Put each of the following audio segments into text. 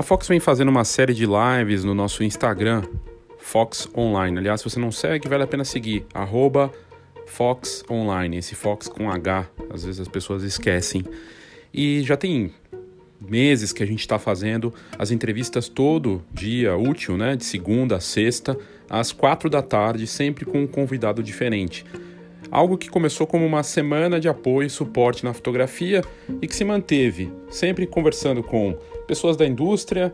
A Fox vem fazendo uma série de lives no nosso Instagram, Fox Online. Aliás, se você não segue, vale a pena seguir, arroba Fox Online, esse Fox com H, às vezes as pessoas esquecem. E já tem meses que a gente está fazendo as entrevistas todo dia útil, né, de segunda a sexta, às quatro da tarde, sempre com um convidado diferente. Algo que começou como uma semana de apoio e suporte na fotografia e que se manteve, sempre conversando com pessoas da indústria,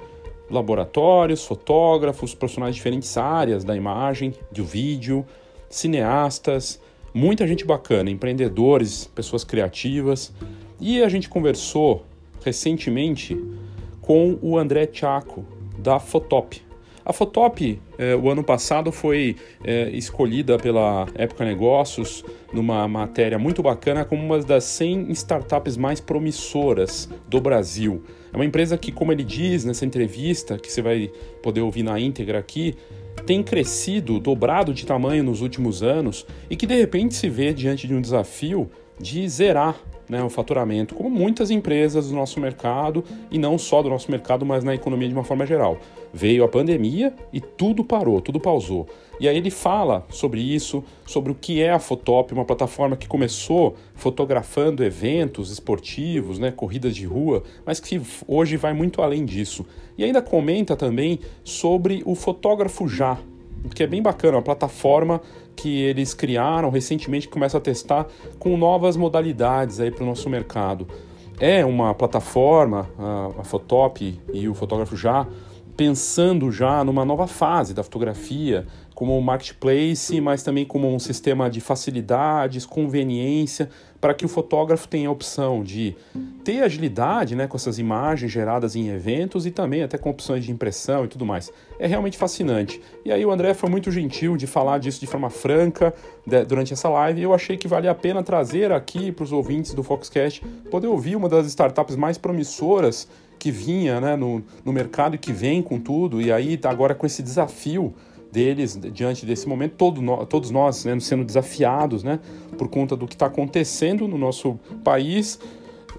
laboratórios, fotógrafos, profissionais de diferentes áreas da imagem, do vídeo, cineastas, muita gente bacana, empreendedores, pessoas criativas. E a gente conversou recentemente com o André Chaco, da Fotop. A Fotop, eh, o ano passado, foi eh, escolhida pela Época Negócios numa matéria muito bacana como uma das 100 startups mais promissoras do Brasil. É uma empresa que, como ele diz nessa entrevista, que você vai poder ouvir na íntegra aqui, tem crescido, dobrado de tamanho nos últimos anos e que de repente se vê diante de um desafio de zerar né, o faturamento, como muitas empresas do nosso mercado, e não só do nosso mercado, mas na economia de uma forma geral. Veio a pandemia e tudo parou, tudo pausou. E aí ele fala sobre isso, sobre o que é a Fotop, uma plataforma que começou fotografando eventos esportivos, né, corridas de rua, mas que hoje vai muito além disso. E ainda comenta também sobre o Fotógrafo Já, que é bem bacana, uma plataforma que eles criaram recentemente que começa a testar com novas modalidades aí para o nosso mercado. É uma plataforma, a, a Fotop e o Fotógrafo Já, pensando já numa nova fase da fotografia, como um marketplace, mas também como um sistema de facilidades, conveniência, para que o fotógrafo tenha a opção de ter agilidade né, com essas imagens geradas em eventos e também até com opções de impressão e tudo mais. É realmente fascinante. E aí o André foi muito gentil de falar disso de forma franca de, durante essa live eu achei que valia a pena trazer aqui para os ouvintes do Foxcast poder ouvir uma das startups mais promissoras que vinha né, no, no mercado e que vem com tudo, e aí tá agora com esse desafio deles diante desse momento, todo no, todos nós né, sendo desafiados né, por conta do que está acontecendo no nosso país,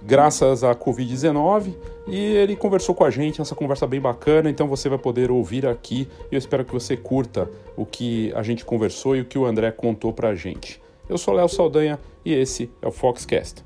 graças à Covid-19, e ele conversou com a gente, essa conversa bem bacana, então você vai poder ouvir aqui, eu espero que você curta o que a gente conversou e o que o André contou para a gente. Eu sou Léo Saldanha e esse é o Foxcast.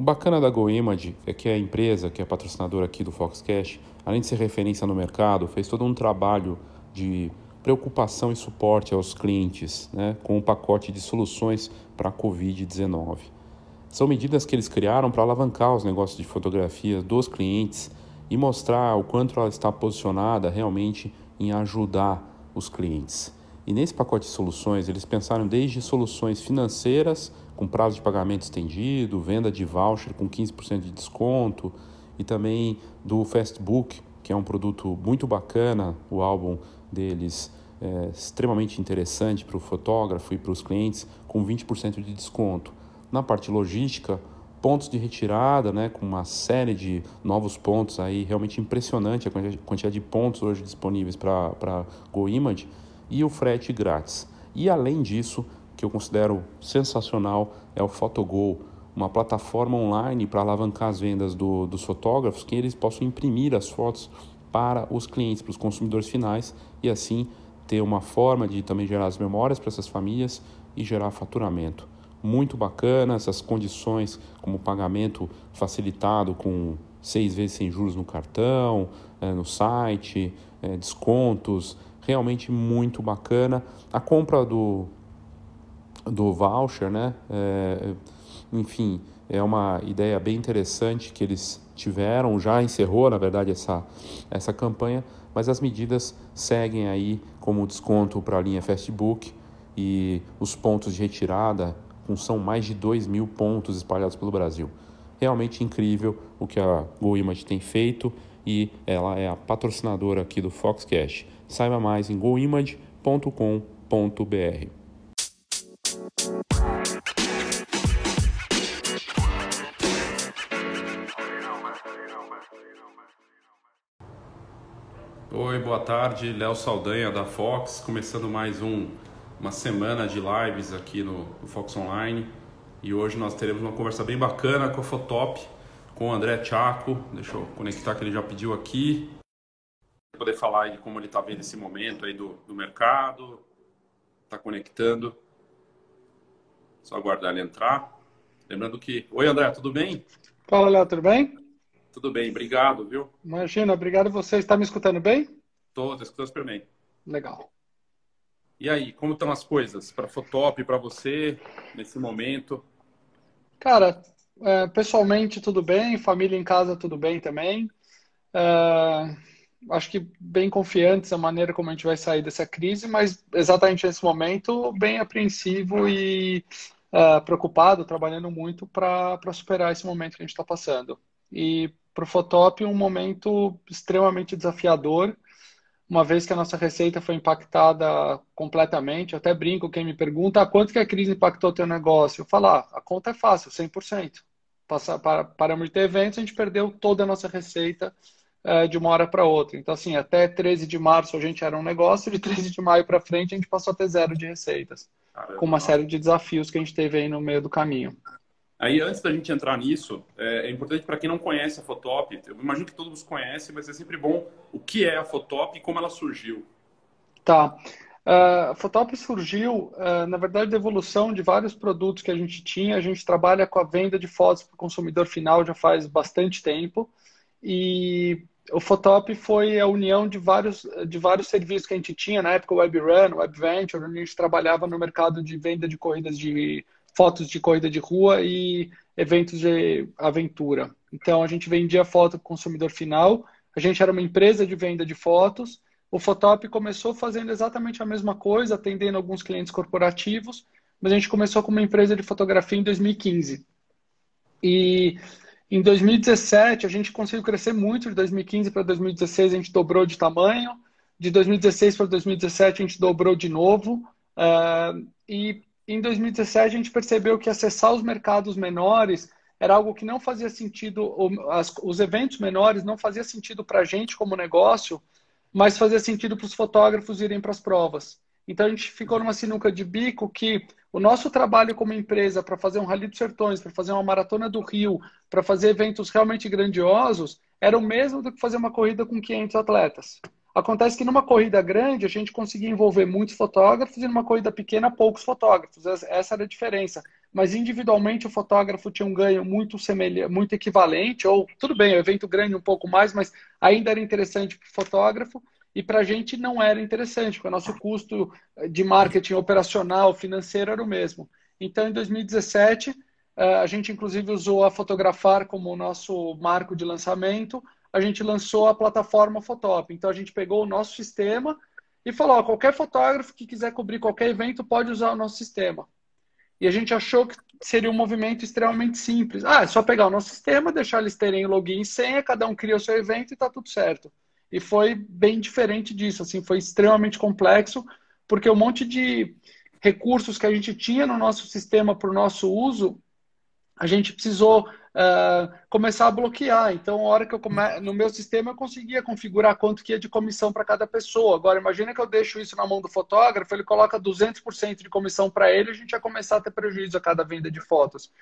O bacana da GoImage é que a empresa, que é patrocinadora aqui do Foxcast, além de ser referência no mercado, fez todo um trabalho de preocupação e suporte aos clientes, né, com um pacote de soluções para a Covid-19. São medidas que eles criaram para alavancar os negócios de fotografia dos clientes e mostrar o quanto ela está posicionada realmente em ajudar os clientes. E nesse pacote de soluções, eles pensaram desde soluções financeiras com prazo de pagamento estendido, venda de voucher com 15% de desconto e também do Fastbook, que é um produto muito bacana, o álbum deles é extremamente interessante para o fotógrafo e para os clientes, com 20% de desconto. Na parte logística, pontos de retirada, né, com uma série de novos pontos aí, realmente impressionante a quantidade de pontos hoje disponíveis para GoImage e o frete grátis. E além disso, que eu considero sensacional é o Photogol, uma plataforma online para alavancar as vendas do, dos fotógrafos, que eles possam imprimir as fotos para os clientes, para os consumidores finais e assim ter uma forma de também gerar as memórias para essas famílias e gerar faturamento. Muito bacana essas condições, como pagamento facilitado com seis vezes sem juros no cartão, é, no site, é, descontos, realmente muito bacana. A compra do, do voucher, né? É, enfim, é uma ideia bem interessante que eles tiveram, já encerrou, na verdade, essa, essa campanha, mas as medidas seguem aí como desconto para a linha Fastbook e os pontos de retirada, são mais de 2 mil pontos espalhados pelo Brasil. Realmente incrível o que a GoImage tem feito e ela é a patrocinadora aqui do Foxcast. Saiba mais em goimage.com.br. Oi, boa tarde, Léo Saldanha da Fox, começando mais um, uma semana de lives aqui no, no Fox Online. E hoje nós teremos uma conversa bem bacana com a Fotop, com o André Chaco. Deixa eu conectar que ele já pediu aqui. Poder falar de como ele está vendo esse momento aí do, do mercado, está conectando. Só aguardar ele entrar. Lembrando que. Oi, André, tudo bem? Fala, Léo, tudo bem? Tudo bem, obrigado, viu? Imagina, obrigado você. Está me escutando bem? Estou, estou escutando super bem. Legal. E aí, como estão as coisas para a Fotop, para você, nesse momento? Cara, é, pessoalmente tudo bem, família em casa tudo bem também. É, acho que bem confiantes na maneira como a gente vai sair dessa crise, mas exatamente nesse momento bem apreensivo e é, preocupado, trabalhando muito para superar esse momento que a gente está passando. E para o Fotop, um momento extremamente desafiador uma vez que a nossa receita foi impactada completamente, eu até brinco, quem me pergunta, ah, quanto que a crise impactou o teu negócio? Eu falo, ah, a conta é fácil, 100%. Passar, para, para ter eventos, a gente perdeu toda a nossa receita é, de uma hora para outra. Então, assim, até 13 de março a gente era um negócio, de 13 de maio para frente a gente passou a ter zero de receitas, Caramba. com uma série de desafios que a gente teve aí no meio do caminho. Aí, antes da gente entrar nisso, é, é importante para quem não conhece a Fotop, eu imagino que todos conhecem, mas é sempre bom o que é a Fotop e como ela surgiu. Tá. Uh, a Fotop surgiu, uh, na verdade, da evolução de vários produtos que a gente tinha. A gente trabalha com a venda de fotos para o consumidor final já faz bastante tempo. E o Fotop foi a união de vários, de vários serviços que a gente tinha. Na época, o WebRun, o WebVenture, onde a gente trabalhava no mercado de venda de corridas de fotos de corrida de rua e eventos de aventura. Então a gente vendia foto para o consumidor final, a gente era uma empresa de venda de fotos. O Fotop começou fazendo exatamente a mesma coisa, atendendo alguns clientes corporativos, mas a gente começou como uma empresa de fotografia em 2015. E em 2017 a gente conseguiu crescer muito, de 2015 para 2016 a gente dobrou de tamanho, de 2016 para 2017 a gente dobrou de novo. Uh, e em 2017 a gente percebeu que acessar os mercados menores era algo que não fazia sentido, os eventos menores não fazia sentido para a gente como negócio, mas fazia sentido para os fotógrafos irem para as provas. Então a gente ficou numa sinuca de bico que o nosso trabalho como empresa para fazer um Rally dos Sertões, para fazer uma maratona do Rio, para fazer eventos realmente grandiosos, era o mesmo do que fazer uma corrida com 500 atletas. Acontece que numa corrida grande a gente conseguia envolver muitos fotógrafos e numa corrida pequena poucos fotógrafos. Essa era a diferença. Mas individualmente o fotógrafo tinha um ganho muito semelhante, muito equivalente, ou tudo bem, o evento grande um pouco mais, mas ainda era interessante para o fotógrafo e para a gente não era interessante, porque o nosso custo de marketing operacional, financeiro era o mesmo. Então, em 2017, eh, a gente inclusive usou a Fotografar como nosso marco de lançamento a gente lançou a plataforma Fotop. Então a gente pegou o nosso sistema e falou: ó, qualquer fotógrafo que quiser cobrir qualquer evento pode usar o nosso sistema. E a gente achou que seria um movimento extremamente simples. Ah, é só pegar o nosso sistema, deixar eles terem login e senha, cada um cria o seu evento e está tudo certo. E foi bem diferente disso, assim, foi extremamente complexo, porque um monte de recursos que a gente tinha no nosso sistema para o nosso uso, a gente precisou uh, começar a bloquear. Então, a hora que eu come... no meu sistema eu conseguia configurar quanto que ia de comissão para cada pessoa. Agora, imagina que eu deixo isso na mão do fotógrafo, ele coloca 200% de comissão para ele, a gente ia começar a ter prejuízo a cada venda de fotos.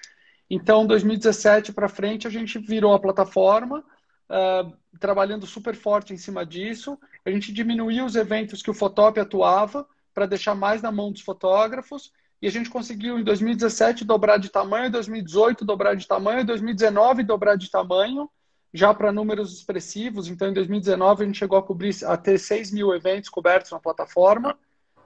Então, 2017 para frente, a gente virou a plataforma, uh, trabalhando super forte em cima disso. A gente diminuiu os eventos que o Fotop atuava para deixar mais na mão dos fotógrafos e a gente conseguiu em 2017 dobrar de tamanho, em 2018 dobrar de tamanho, em 2019 dobrar de tamanho, já para números expressivos. Então, em 2019 a gente chegou a cobrir a ter 6 mil eventos cobertos na plataforma.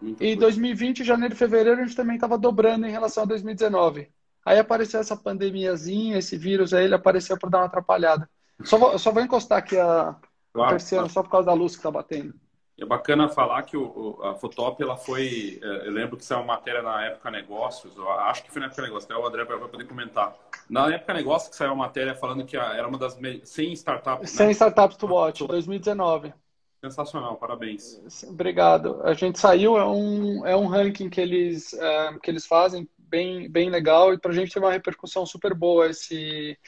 Muito e em 2020, janeiro e fevereiro, a gente também estava dobrando em relação a 2019. Aí apareceu essa pandemiazinha, esse vírus aí, ele apareceu para dar uma atrapalhada. Só vou, só vou encostar aqui a, claro, a terceira, claro. só por causa da luz que está batendo. É bacana falar que o, a Fotop, ela foi. É, eu lembro que saiu uma matéria na época Negócios, acho que foi na época Negócios, até o André vai poder comentar. Na época Negócios que saiu uma matéria falando que era uma das 100 startups. 100 né? startups to watch, 2019. Sensacional, parabéns. Obrigado. A gente saiu, é um, é um ranking que eles, é, que eles fazem bem, bem legal e para a gente teve uma repercussão super boa esse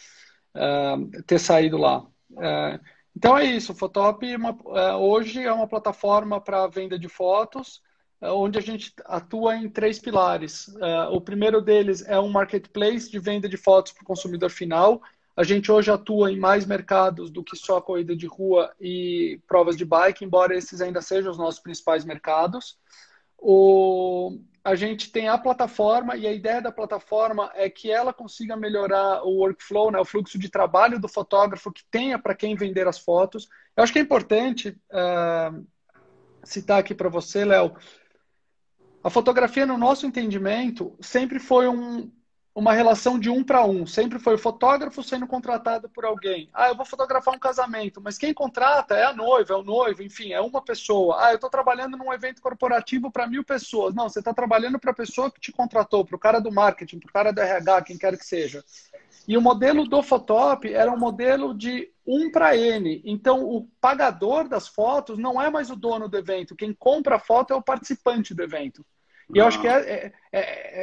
é, ter saído lá. É, então é isso, o Fotop é uma, é, hoje é uma plataforma para venda de fotos. onde a gente atua em três pilares. O primeiro deles é um marketplace de venda de fotos para o consumidor final. A gente hoje atua em mais mercados do que só corrida de rua e provas de bike, embora esses ainda sejam os nossos principais mercados. O, a gente tem a plataforma e a ideia da plataforma é que ela consiga melhorar o workflow, né, o fluxo de trabalho do fotógrafo que tenha para quem vender as fotos. Eu acho que é importante uh, citar aqui para você, Léo, a fotografia, no nosso entendimento, sempre foi um, uma relação de um para um. Sempre foi o fotógrafo sendo contratado por alguém. Ah, eu vou fotografar um casamento, mas quem contrata é a noiva, é o noivo, enfim, é uma pessoa. Ah, eu estou trabalhando num evento corporativo para mil pessoas. Não, você está trabalhando para a pessoa que te contratou, para o cara do marketing, para o cara do RH, quem quer que seja. E o modelo do Photop era um modelo de um para N. Então, o pagador das fotos não é mais o dono do evento. Quem compra a foto é o participante do evento. E eu acho que, é, é, é,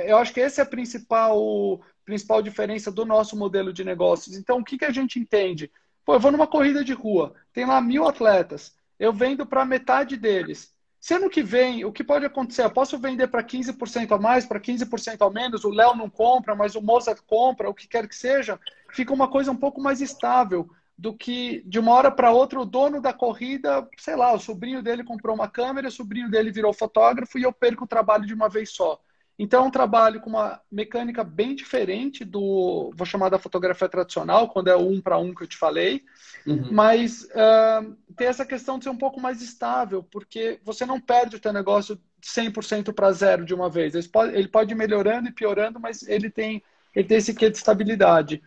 é, eu acho que essa é a principal, principal diferença do nosso modelo de negócios. Então, o que, que a gente entende? Pô, eu vou numa corrida de rua, tem lá mil atletas, eu vendo para metade deles. Se ano que vem, o que pode acontecer? Eu posso vender para 15% a mais, para 15% a menos, o Léo não compra, mas o Mozart compra, o que quer que seja, fica uma coisa um pouco mais estável do que de uma hora para outra o dono da corrida, sei lá, o sobrinho dele comprou uma câmera, o sobrinho dele virou fotógrafo e eu perco o trabalho de uma vez só. Então é um trabalho com uma mecânica bem diferente do, vou chamar da fotografia tradicional, quando é o um para um que eu te falei, uhum. mas uh, tem essa questão de ser um pouco mais estável, porque você não perde o teu negócio 100% para zero de uma vez. Ele pode, ele pode ir melhorando e piorando, mas ele tem, ele tem esse quê de estabilidade.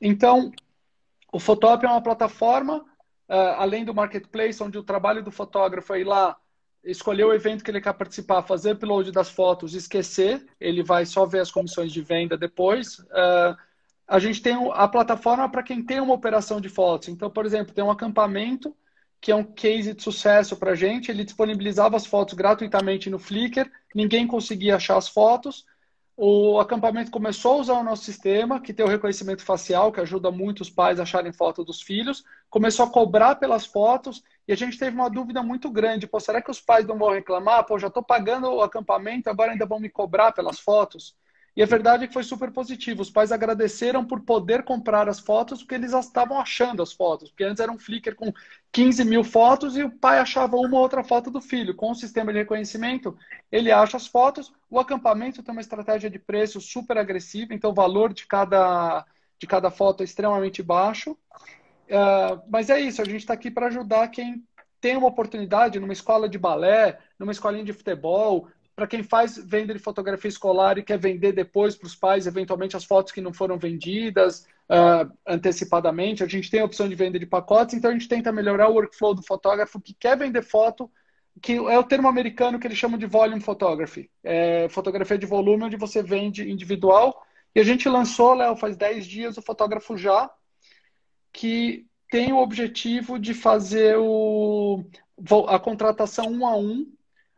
Então, o Photop é uma plataforma, uh, além do marketplace, onde o trabalho do fotógrafo é ir lá, escolher o evento que ele quer participar, fazer upload das fotos, esquecer, ele vai só ver as comissões de venda depois. Uh, a gente tem a plataforma para quem tem uma operação de fotos. Então, por exemplo, tem um acampamento que é um case de sucesso para a gente. Ele disponibilizava as fotos gratuitamente no Flickr, ninguém conseguia achar as fotos o acampamento começou a usar o nosso sistema, que tem o reconhecimento facial, que ajuda muito os pais a acharem foto dos filhos, começou a cobrar pelas fotos e a gente teve uma dúvida muito grande. Pô, será que os pais não vão reclamar? Pô, já estou pagando o acampamento, agora ainda vão me cobrar pelas fotos? E a verdade é que foi super positivo. Os pais agradeceram por poder comprar as fotos, porque eles estavam achando as fotos. Porque antes era um Flickr com 15 mil fotos e o pai achava uma ou outra foto do filho. Com o sistema de reconhecimento, ele acha as fotos. O acampamento tem uma estratégia de preço super agressiva, então o valor de cada, de cada foto é extremamente baixo. Uh, mas é isso, a gente está aqui para ajudar quem tem uma oportunidade numa escola de balé, numa escolinha de futebol, para quem faz venda de fotografia escolar e quer vender depois para os pais, eventualmente, as fotos que não foram vendidas uh, antecipadamente. A gente tem a opção de venda de pacotes, então a gente tenta melhorar o workflow do fotógrafo que quer vender foto, que é o termo americano que eles chamam de volume photography. É fotografia de volume, onde você vende individual. E a gente lançou, Léo, faz 10 dias, o Fotógrafo Já, que tem o objetivo de fazer o, a contratação um a um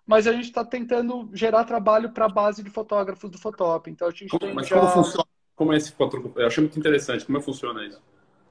mas a gente está tentando gerar trabalho para a base de fotógrafos do Fotop. Então a gente como, tem mas já... como funciona? Como é esse fotógrafo? Eu achei muito interessante. Como é que funciona isso?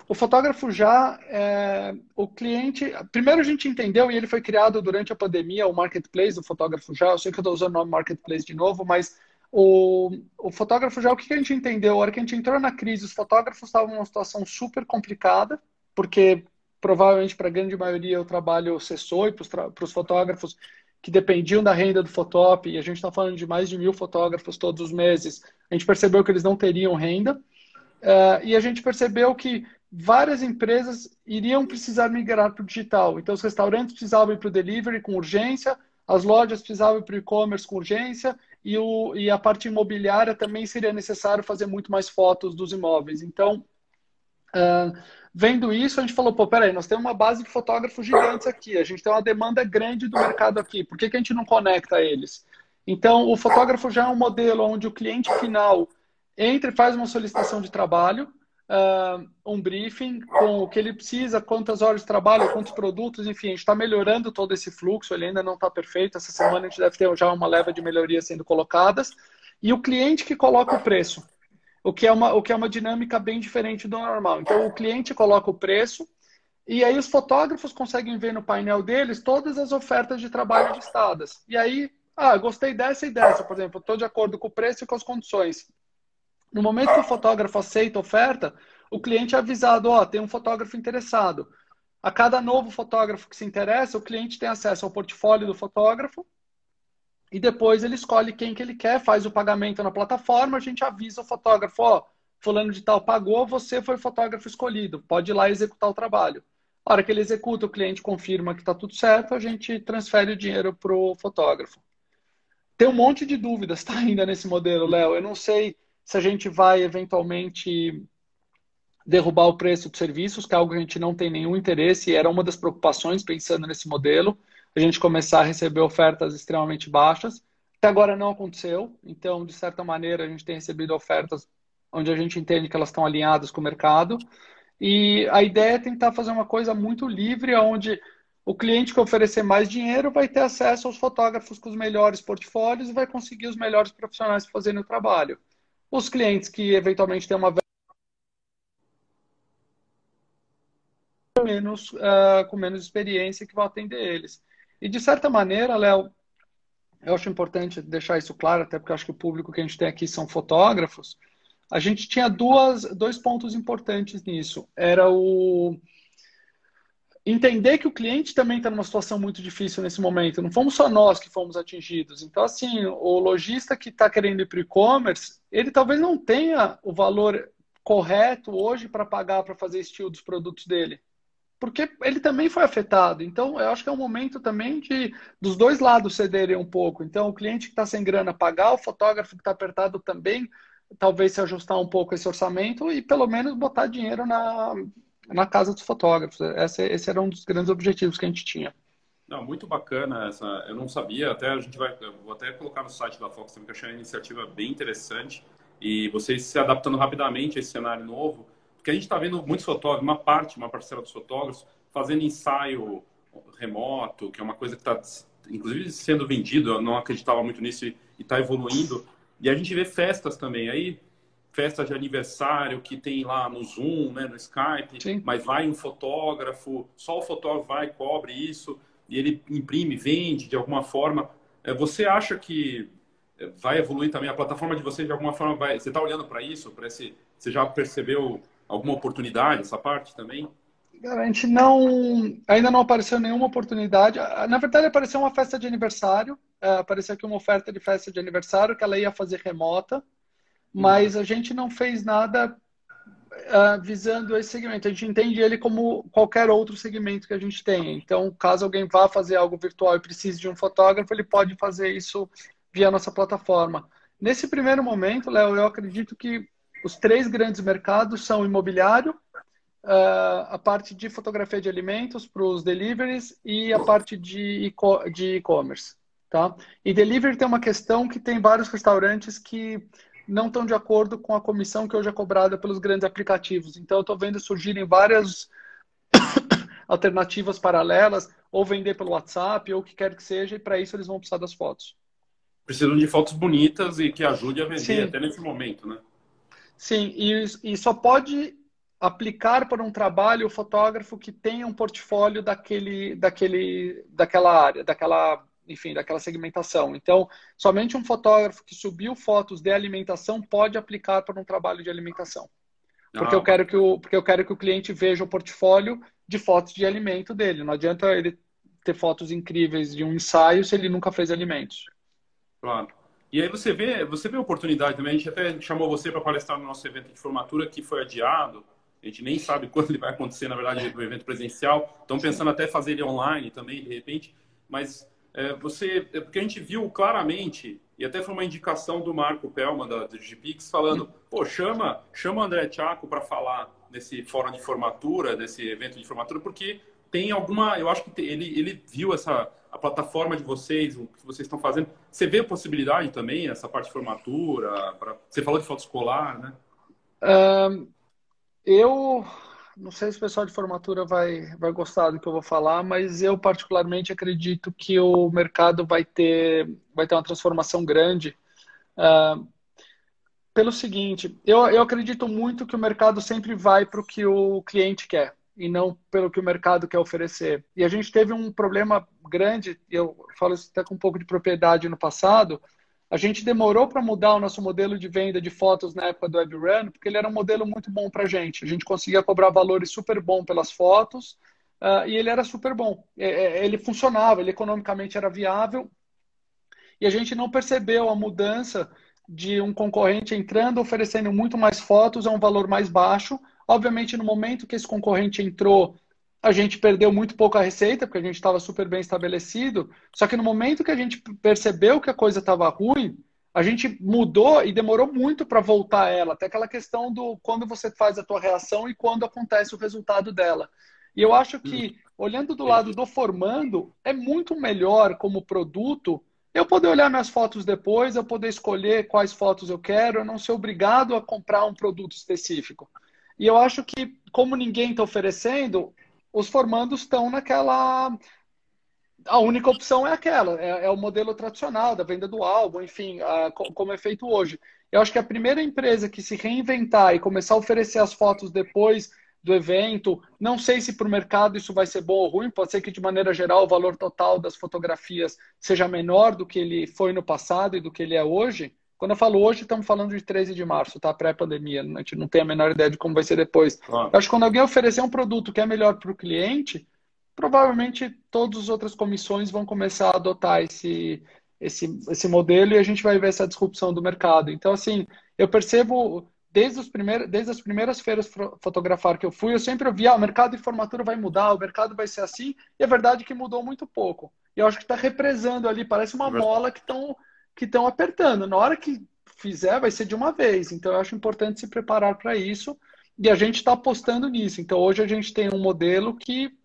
O fotógrafo já, é, o cliente. Primeiro a gente entendeu, e ele foi criado durante a pandemia, o marketplace do fotógrafo já. Eu sei que eu estou usando o nome marketplace de novo, mas o, o fotógrafo já, o que a gente entendeu? A hora que a gente entrou na crise, os fotógrafos estavam numa situação super complicada, porque provavelmente para a grande maioria o trabalho cessou e para os fotógrafos que dependiam da renda do Fotop, e a gente está falando de mais de mil fotógrafos todos os meses, a gente percebeu que eles não teriam renda, uh, e a gente percebeu que várias empresas iriam precisar migrar para o digital. Então, os restaurantes precisavam ir para o delivery com urgência, as lojas precisavam ir para o e-commerce com urgência, e, o, e a parte imobiliária também seria necessário fazer muito mais fotos dos imóveis. Então, vendo isso, a gente falou, pô, peraí, nós temos uma base de fotógrafos gigantes aqui, a gente tem uma demanda grande do mercado aqui, por que, que a gente não conecta eles? Então, o fotógrafo já é um modelo onde o cliente final entra e faz uma solicitação de trabalho, uh, um briefing com o que ele precisa, quantas horas de trabalho, quantos produtos, enfim, a gente está melhorando todo esse fluxo, ele ainda não está perfeito, essa semana a gente deve ter já uma leva de melhorias sendo colocadas, e o cliente que coloca o preço o que é uma, o que é uma dinâmica bem diferente do normal. Então, o cliente coloca o preço e aí os fotógrafos conseguem ver no painel deles todas as ofertas de trabalho listadas. E aí Ah, gostei dessa e dessa, por exemplo, estou de acordo com o preço e com as condições. No momento que o fotógrafo aceita a oferta, o cliente é avisado, ó, tem um fotógrafo interessado. A cada novo fotógrafo que se interessa, o cliente tem acesso ao portfólio do fotógrafo e depois ele escolhe quem que ele quer, faz o pagamento na plataforma, a gente avisa o fotógrafo, ó, fulano de tal pagou, você foi o fotógrafo escolhido, pode ir lá executar o trabalho. A hora que ele executa, o cliente confirma que está tudo certo, a gente transfere o dinheiro para o fotógrafo. Tem um monte de dúvidas tá, ainda nesse modelo, Léo. Eu não sei se a gente vai eventualmente derrubar o preço dos serviços, que é algo que a gente não tem nenhum interesse, era uma das preocupações pensando nesse modelo, a gente começar a receber ofertas extremamente baixas. Até agora não aconteceu, então, de certa maneira, a gente tem recebido ofertas onde a gente entende que elas estão alinhadas com o mercado. E a ideia é tentar fazer uma coisa muito livre, onde o cliente que oferecer mais dinheiro vai ter acesso aos fotógrafos com os melhores portfólios e vai conseguir os melhores profissionais fazendo o trabalho. Os clientes que eventualmente têm uma menos uh, com menos experiência que vão atender eles. E de certa maneira, Léo, eu acho importante deixar isso claro, até porque eu acho que o público que a gente tem aqui são fotógrafos. A gente tinha duas, dois pontos importantes nisso. Era o entender que o cliente também está numa situação muito difícil nesse momento. Não fomos só nós que fomos atingidos. Então, assim, o lojista que está querendo ir para o e-commerce, ele talvez não tenha o valor correto hoje para pagar para fazer estilo dos produtos dele. Porque ele também foi afetado. Então, eu acho que é um momento também de dos dois lados cederem um pouco. Então, o cliente que está sem grana pagar, o fotógrafo que está apertado também talvez se ajustar um pouco esse orçamento e pelo menos botar dinheiro na, na casa dos fotógrafos. Esse, esse era um dos grandes objetivos que a gente tinha. Não, muito bacana essa. Eu não sabia, até a gente vai. vou até colocar no site da Fox também, que eu achei a iniciativa bem interessante. E vocês se adaptando rapidamente a esse cenário novo. Porque a gente está vendo muitos fotógrafos, uma parte, uma parcela dos fotógrafos, fazendo ensaio remoto, que é uma coisa que está, inclusive, sendo vendido. Eu não acreditava muito nisso e está evoluindo. E a gente vê festas também. Aí, festas de aniversário que tem lá no Zoom, né, no Skype, Sim. mas vai um fotógrafo, só o fotógrafo vai, cobre isso, e ele imprime, vende de alguma forma. É, você acha que é, vai evoluir também a plataforma de vocês de alguma forma vai você está olhando para isso para esse você já percebeu alguma oportunidade essa parte também a gente não ainda não apareceu nenhuma oportunidade na verdade apareceu uma festa de aniversário uh, apareceu aqui uma oferta de festa de aniversário que ela ia fazer remota, mas a gente não fez nada uh, visando esse segmento. A gente entende ele como qualquer outro segmento que a gente tem. Então, caso alguém vá fazer algo virtual e precise de um fotógrafo, ele pode fazer isso via nossa plataforma. Nesse primeiro momento, Léo, eu acredito que os três grandes mercados são imobiliário, uh, a parte de fotografia de alimentos para os deliveries e a parte de e-commerce. Tá? E delivery tem uma questão que tem vários restaurantes que não estão de acordo com a comissão que hoje é cobrada pelos grandes aplicativos. Então, eu estou vendo surgirem várias alternativas paralelas, ou vender pelo WhatsApp, ou o que quer que seja, e para isso eles vão precisar das fotos. Precisam de fotos bonitas e que ajude a vender Sim. até nesse momento, né? Sim, e, e só pode aplicar para um trabalho o fotógrafo que tenha um portfólio daquele, daquele, daquela área, daquela enfim, daquela segmentação. Então, somente um fotógrafo que subiu fotos de alimentação pode aplicar para um trabalho de alimentação. Porque, eu, quero que o, porque eu quero que o cliente veja o portfólio de fotos de alimento dele. Não adianta ele ter fotos incríveis de um ensaio se ele nunca fez alimentos. Claro. E aí você vê, você vê oportunidade também. A gente até chamou você para palestrar no nosso evento de formatura que foi adiado. A gente nem sabe quando ele vai acontecer, na verdade, no evento presencial. Estão pensando até fazer ele online também, de repente. Mas é, você, é, porque a gente viu claramente, e até foi uma indicação do Marco Pelman da, do GPix, falando, pô, chama, chama o André Tchaco para falar nesse fórum de formatura, nesse evento de formatura, porque tem alguma, eu acho que ele, ele viu essa a plataforma de vocês, o que vocês estão fazendo. Você vê possibilidade também, essa parte de formatura? Pra, você falou de foto escolar, né? Um, eu não sei se o pessoal de formatura vai, vai gostar do que eu vou falar, mas eu particularmente acredito que o mercado vai ter, vai ter uma transformação grande. Uh, pelo seguinte, eu, eu acredito muito que o mercado sempre vai para o que o cliente quer. E não pelo que o mercado quer oferecer. E a gente teve um problema grande, eu falo isso até com um pouco de propriedade no passado, a gente demorou para mudar o nosso modelo de venda de fotos na época do WebRun, porque ele era um modelo muito bom para a gente. A gente conseguia cobrar valores super bom pelas fotos uh, e ele era super bom. É, é, ele funcionava, ele economicamente era viável e a gente não percebeu a mudança de um concorrente entrando, oferecendo muito mais fotos a um valor mais baixo, Obviamente, no momento que esse concorrente entrou, a gente perdeu muito pouca receita, porque a gente estava super bem estabelecido. Só que no momento que a gente percebeu que a coisa estava ruim, a gente mudou e demorou muito para voltar a ela. Até aquela questão do quando você faz a tua reação e quando acontece o resultado dela. E eu acho que, olhando do lado do formando, é muito melhor como produto eu poder olhar minhas fotos depois, eu poder escolher quais fotos eu quero, eu não ser obrigado a comprar um produto específico. E eu acho que, como ninguém está oferecendo, os formandos estão naquela. A única opção é aquela, é, é, o modelo tradicional da venda do álbum, enfim, a, como é feito hoje. Eu acho que a primeira empresa que se reinventar e começar a oferecer as fotos depois do evento, não sei se para o mercado isso vai ser bom ou ruim, pode ser que de maneira geral o valor total das fotografias seja menor do que ele foi no passado e do que ele é hoje, quando eu falo hoje, estamos falando de 13 de março, tá? Pré-pandemia. A gente não tem a menor ideia de como vai ser depois. Ah. Eu acho que quando alguém oferecer um produto que é melhor para o cliente, provavelmente todas as outras comissões vão começar a adotar esse, esse, esse modelo e a gente vai ver essa disrupção do mercado. Então, assim, eu percebo desde, os primeiros, desde as primeiras feiras fotografar que eu fui, eu sempre ouvia, ah, o mercado de formatura vai mudar, o mercado vai ser assim, e é verdade que mudou muito pouco. E eu acho que está represando ali, parece uma mola que estão que estão apertando. Na hora que fizer, vai ser de uma vez. Então, eu acho importante se preparar para isso. E a gente está apostando nisso. Então, hoje a gente tem um modelo que,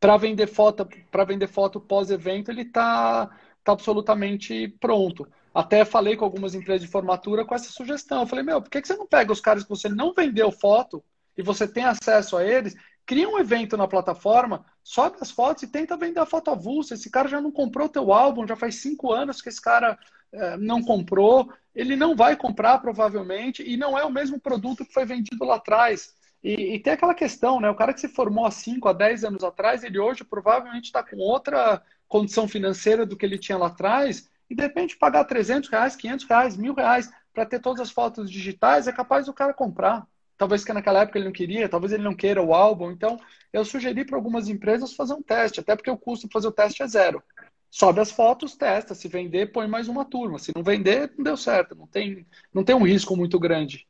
para vender foto, para vender foto pós-evento, ele está tá absolutamente pronto. Até falei com algumas empresas de formatura com essa sugestão. Eu falei, meu, por que, que você não pega os caras que você não vendeu foto e você tem acesso a eles cria um evento na plataforma, sobe as fotos e tenta vender a foto avulsa. Esse cara já não comprou teu álbum, já faz cinco anos que esse cara é, não comprou. Ele não vai comprar, provavelmente, e não é o mesmo produto que foi vendido lá atrás. E, e tem aquela questão, né? O cara que se formou há 5, a 10 anos atrás, ele hoje provavelmente está com outra condição financeira do que ele tinha lá atrás, e de repente pagar 300 reais, 500 reais, mil reais para ter todas as fotos digitais, é capaz do cara comprar. Talvez que naquela época ele não queria, talvez ele não queira o álbum. Então, eu sugeri para algumas empresas fazer um teste, até porque o custo de fazer o teste é zero. Sobe as fotos, testa. Se vender, põe mais uma turma. Se não vender, não deu certo. Não tem, não tem um risco muito grande.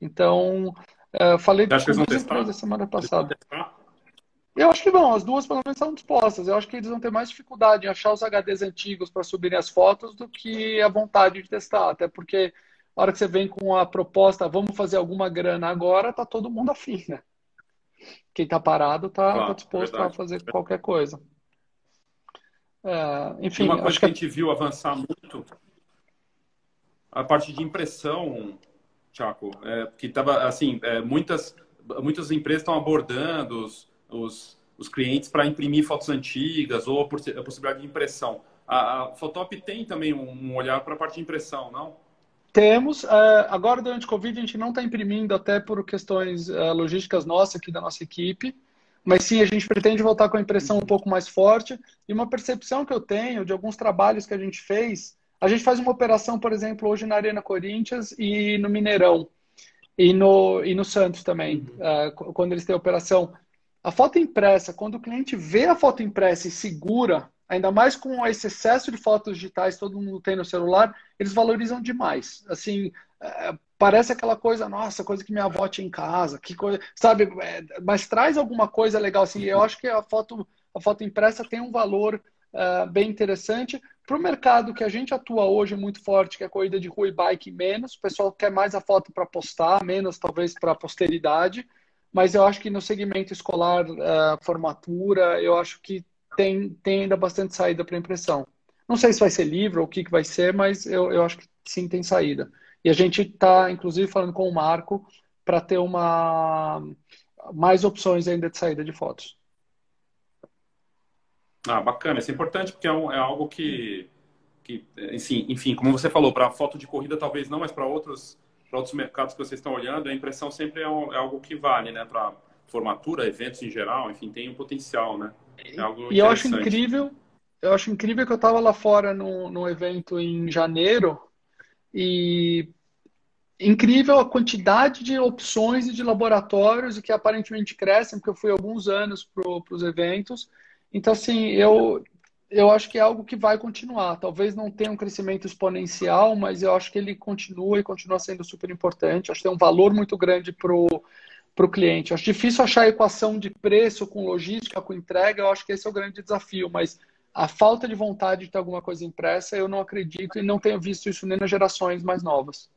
Então, uh, falei com algumas empresas semana passada. Eu acho que vão, as duas pelo menos estão dispostas. Eu acho que eles vão ter mais dificuldade em achar os HDs antigos para subirem as fotos do que a vontade de testar. Até porque a hora que você vem com a proposta, vamos fazer alguma grana agora, tá todo mundo afim, né? Quem tá parado tá, claro, tá disposto verdade. a fazer qualquer coisa. É, enfim, uma coisa que, a gente viu avançar muito, a parte de impressão, Chaco, é, que tava assim, é, muitas muitas empresas estão abordando os, os, os clientes para imprimir fotos antigas ou a possibilidade de impressão. A, a Fotop tem também um olhar para a parte de impressão, não? Temos. Uh, agora, durante o Covid, a gente não está imprimindo, até por questões uh, logísticas nossas aqui da nossa equipe. Mas sim, a gente pretende voltar com a impressão um pouco mais forte. E uma percepção que eu tenho de alguns trabalhos que a gente fez. A gente faz uma operação, por exemplo, hoje na Arena Corinthians e no Mineirão. E no, e no Santos também, uh, quando eles têm operação. A foto impressa, quando o cliente vê a foto impressa e segura ainda mais com esse excesso de fotos digitais todo mundo tem no celular, eles valorizam demais. Assim, é, parece aquela coisa, nossa, coisa que minha avó tinha em casa, que coisa, sabe? É, mas traz alguma coisa legal assim. Eu acho que a foto, a foto impressa tem um valor uh, bem interessante para o mercado que a gente atua hoje muito forte, que é corrida de rua e bike menos. O pessoal quer mais a foto para postar, menos talvez para a posteridade. Mas eu acho que no segmento escolar, formatura, eu acho que tem, tem ainda bastante saída para impressão. Não sei se vai ser livro ou o que, que vai ser, mas eu, eu acho que sim tem saída. E a gente está, inclusive, falando com o Marco para ter uma mais opções ainda de saída de fotos. Ah, bacana. Isso é importante porque é, um, é algo que, que enfim, enfim, como você falou, para foto de corrida talvez não, mas para outros, outros mercados que vocês estão olhando, a impressão sempre é, um, é algo que vale, né? Para formatura, eventos em geral, enfim, tem um potencial, né? É e eu acho incrível, eu acho incrível que eu estava lá fora no, no evento em janeiro e incrível a quantidade de opções e de laboratórios e que aparentemente crescem, porque eu fui alguns anos para os eventos. Então, assim, eu, eu acho que é algo que vai continuar. Talvez não tenha um crescimento exponencial, mas eu acho que ele continua e continua sendo super importante. Acho que tem um valor muito grande para o cliente. Acho difícil achar a equação de preço com logística, com entrega. Eu acho que esse é o grande desafio, mas a falta de vontade de ter alguma coisa impressa, eu não acredito e não tenho visto isso nem nas gerações mais novas.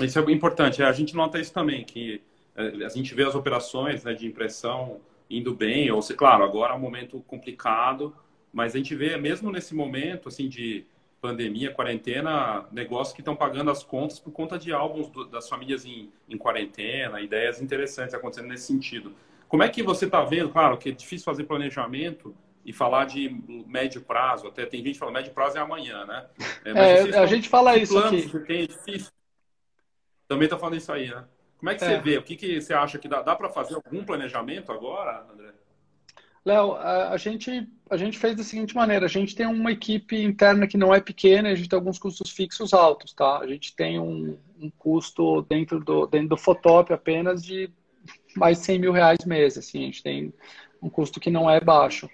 Isso é importante. A gente nota isso também, que é, a gente vê as operações né, de impressão indo bem, ou se, claro, agora é um momento complicado, mas a gente vê mesmo nesse momento assim de pandemia, quarentena, negócios que estão pagando as contas por conta de álbuns do, das famílias em, em quarentena, ideias interessantes acontecendo nesse sentido. Como é que você está vendo? Claro que é difícil fazer planejamento e falar de médio prazo. Até tem gente que fala médio prazo é amanhã, né? É, é, a gente fala isso aqui. Você tem, é difícil. Também está falando isso aí, né? Como é que você é. vê? O que, que você acha que dá, dá para fazer algum planejamento agora, André? Léo, a, a, gente, a gente fez da seguinte maneira: a gente tem uma equipe interna que não é pequena, a gente tem alguns custos fixos altos, tá? A gente tem um, um custo dentro do, dentro do Fotop apenas de mais de 100 mil reais mês. Assim, a gente tem um custo que não é baixo.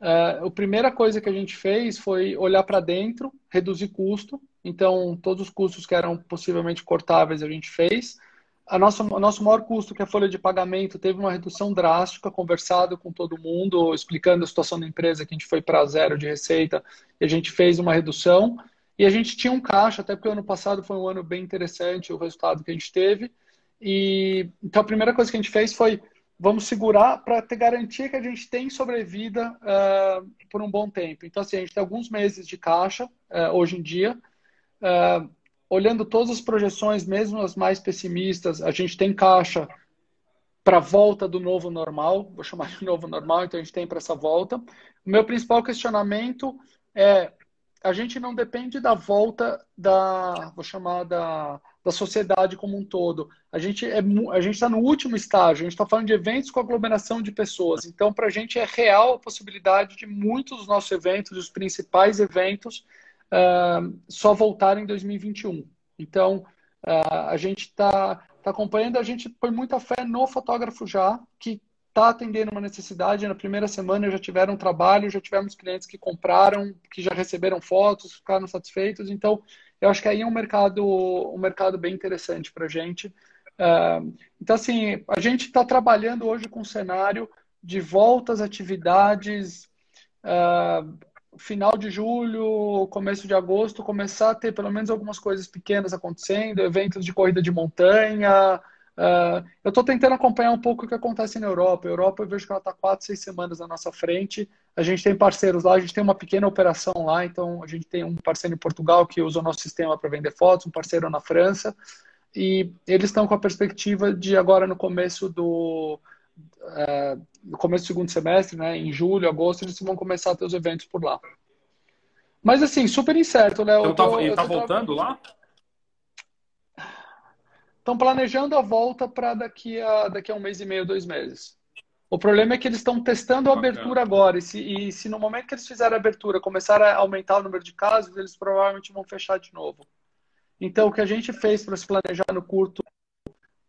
Uh, a primeira coisa que a gente fez foi olhar para dentro, reduzir custo. Então, todos os custos que eram possivelmente cortáveis a gente fez. A nossa, o nosso maior custo, que é a folha de pagamento, teve uma redução drástica, conversado com todo mundo, explicando a situação da empresa, que a gente foi para zero de receita e a gente fez uma redução. E a gente tinha um caixa, até porque o ano passado foi um ano bem interessante, o resultado que a gente teve. E então a primeira coisa que a gente fez foi vamos segurar para ter garantia que a gente tem sobrevida uh, por um bom tempo. Então assim a gente tem alguns meses de caixa uh, hoje em dia. Uh, olhando todas as projeções, mesmo as mais pessimistas, a gente tem caixa para a volta do novo normal, vou chamar de novo normal, então a gente tem para essa volta. O meu principal questionamento é a gente não depende da volta da, vou chamar da da sociedade como um todo. A gente é, a gente está no último estágio. A gente está falando de eventos com aglomeração de pessoas. Então, para a gente é real a possibilidade de muitos dos nossos eventos, os principais eventos, uh, só voltarem em 2021. Então, uh, a gente está tá acompanhando. A gente põe muita fé no fotógrafo já que está atendendo uma necessidade. Na primeira semana já tiveram trabalho, já tivemos clientes que compraram, que já receberam fotos, ficaram satisfeitos. Então, eu acho que aí é um mercado, um mercado bem interessante para a gente. Uh, então, assim, a gente está trabalhando hoje com um cenário de volta às atividades, uh, final de julho, começo de agosto, começar a ter pelo menos algumas coisas pequenas acontecendo, eventos de corrida de montanha, Uh, eu estou tentando acompanhar um pouco o que acontece na Europa. A Europa eu vejo que ela está quatro, seis semanas na nossa frente. A gente tem parceiros lá, a gente tem uma pequena operação lá, então a gente tem um parceiro em Portugal que usa o nosso sistema para vender fotos, um parceiro na França, e eles estão com a perspectiva de agora no começo do uh, no começo do segundo semestre, né, em julho, agosto, eles vão começar a ter os eventos por lá. Mas assim, super incerto, Léo. Então, tá, ele está voltando lá? estão planejando a volta para daqui a, daqui a um mês e meio, dois meses. O problema é que eles estão testando a abertura agora. E se, e se no momento que eles fizerem a abertura começar a aumentar o número de casos, eles provavelmente vão fechar de novo. Então, o que a gente fez para se planejar no curto,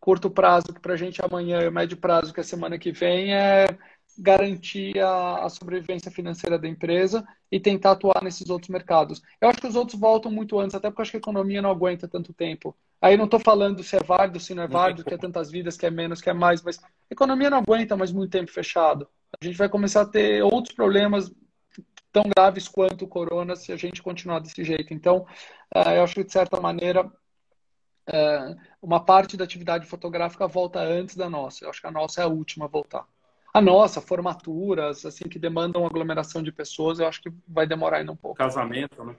curto prazo, que para a gente amanhã e médio prazo, que é a semana que vem, é garantir a, a, sobrevivência financeira da empresa e tentar atuar nesses outros mercados. Eu acho que os outros voltam muito antes, até porque acho que a economia não aguenta tanto tempo. Aí não estou falando se é válido, se não é válido, que é tantas vidas, que é menos, que é mais, mas a economia não aguenta mais muito tempo fechado. A gente vai começar a ter outros problemas tão graves quanto o corona se a gente continuar desse jeito. Então, uh, eu acho que, de certa maneira, uma parte da atividade fotográfica volta antes da nossa. Eu acho que a nossa é a última a voltar. A nossa, formaturas, assim, que demandam aglomeração de pessoas, eu acho que vai demorar ainda um pouco. Casamento, né?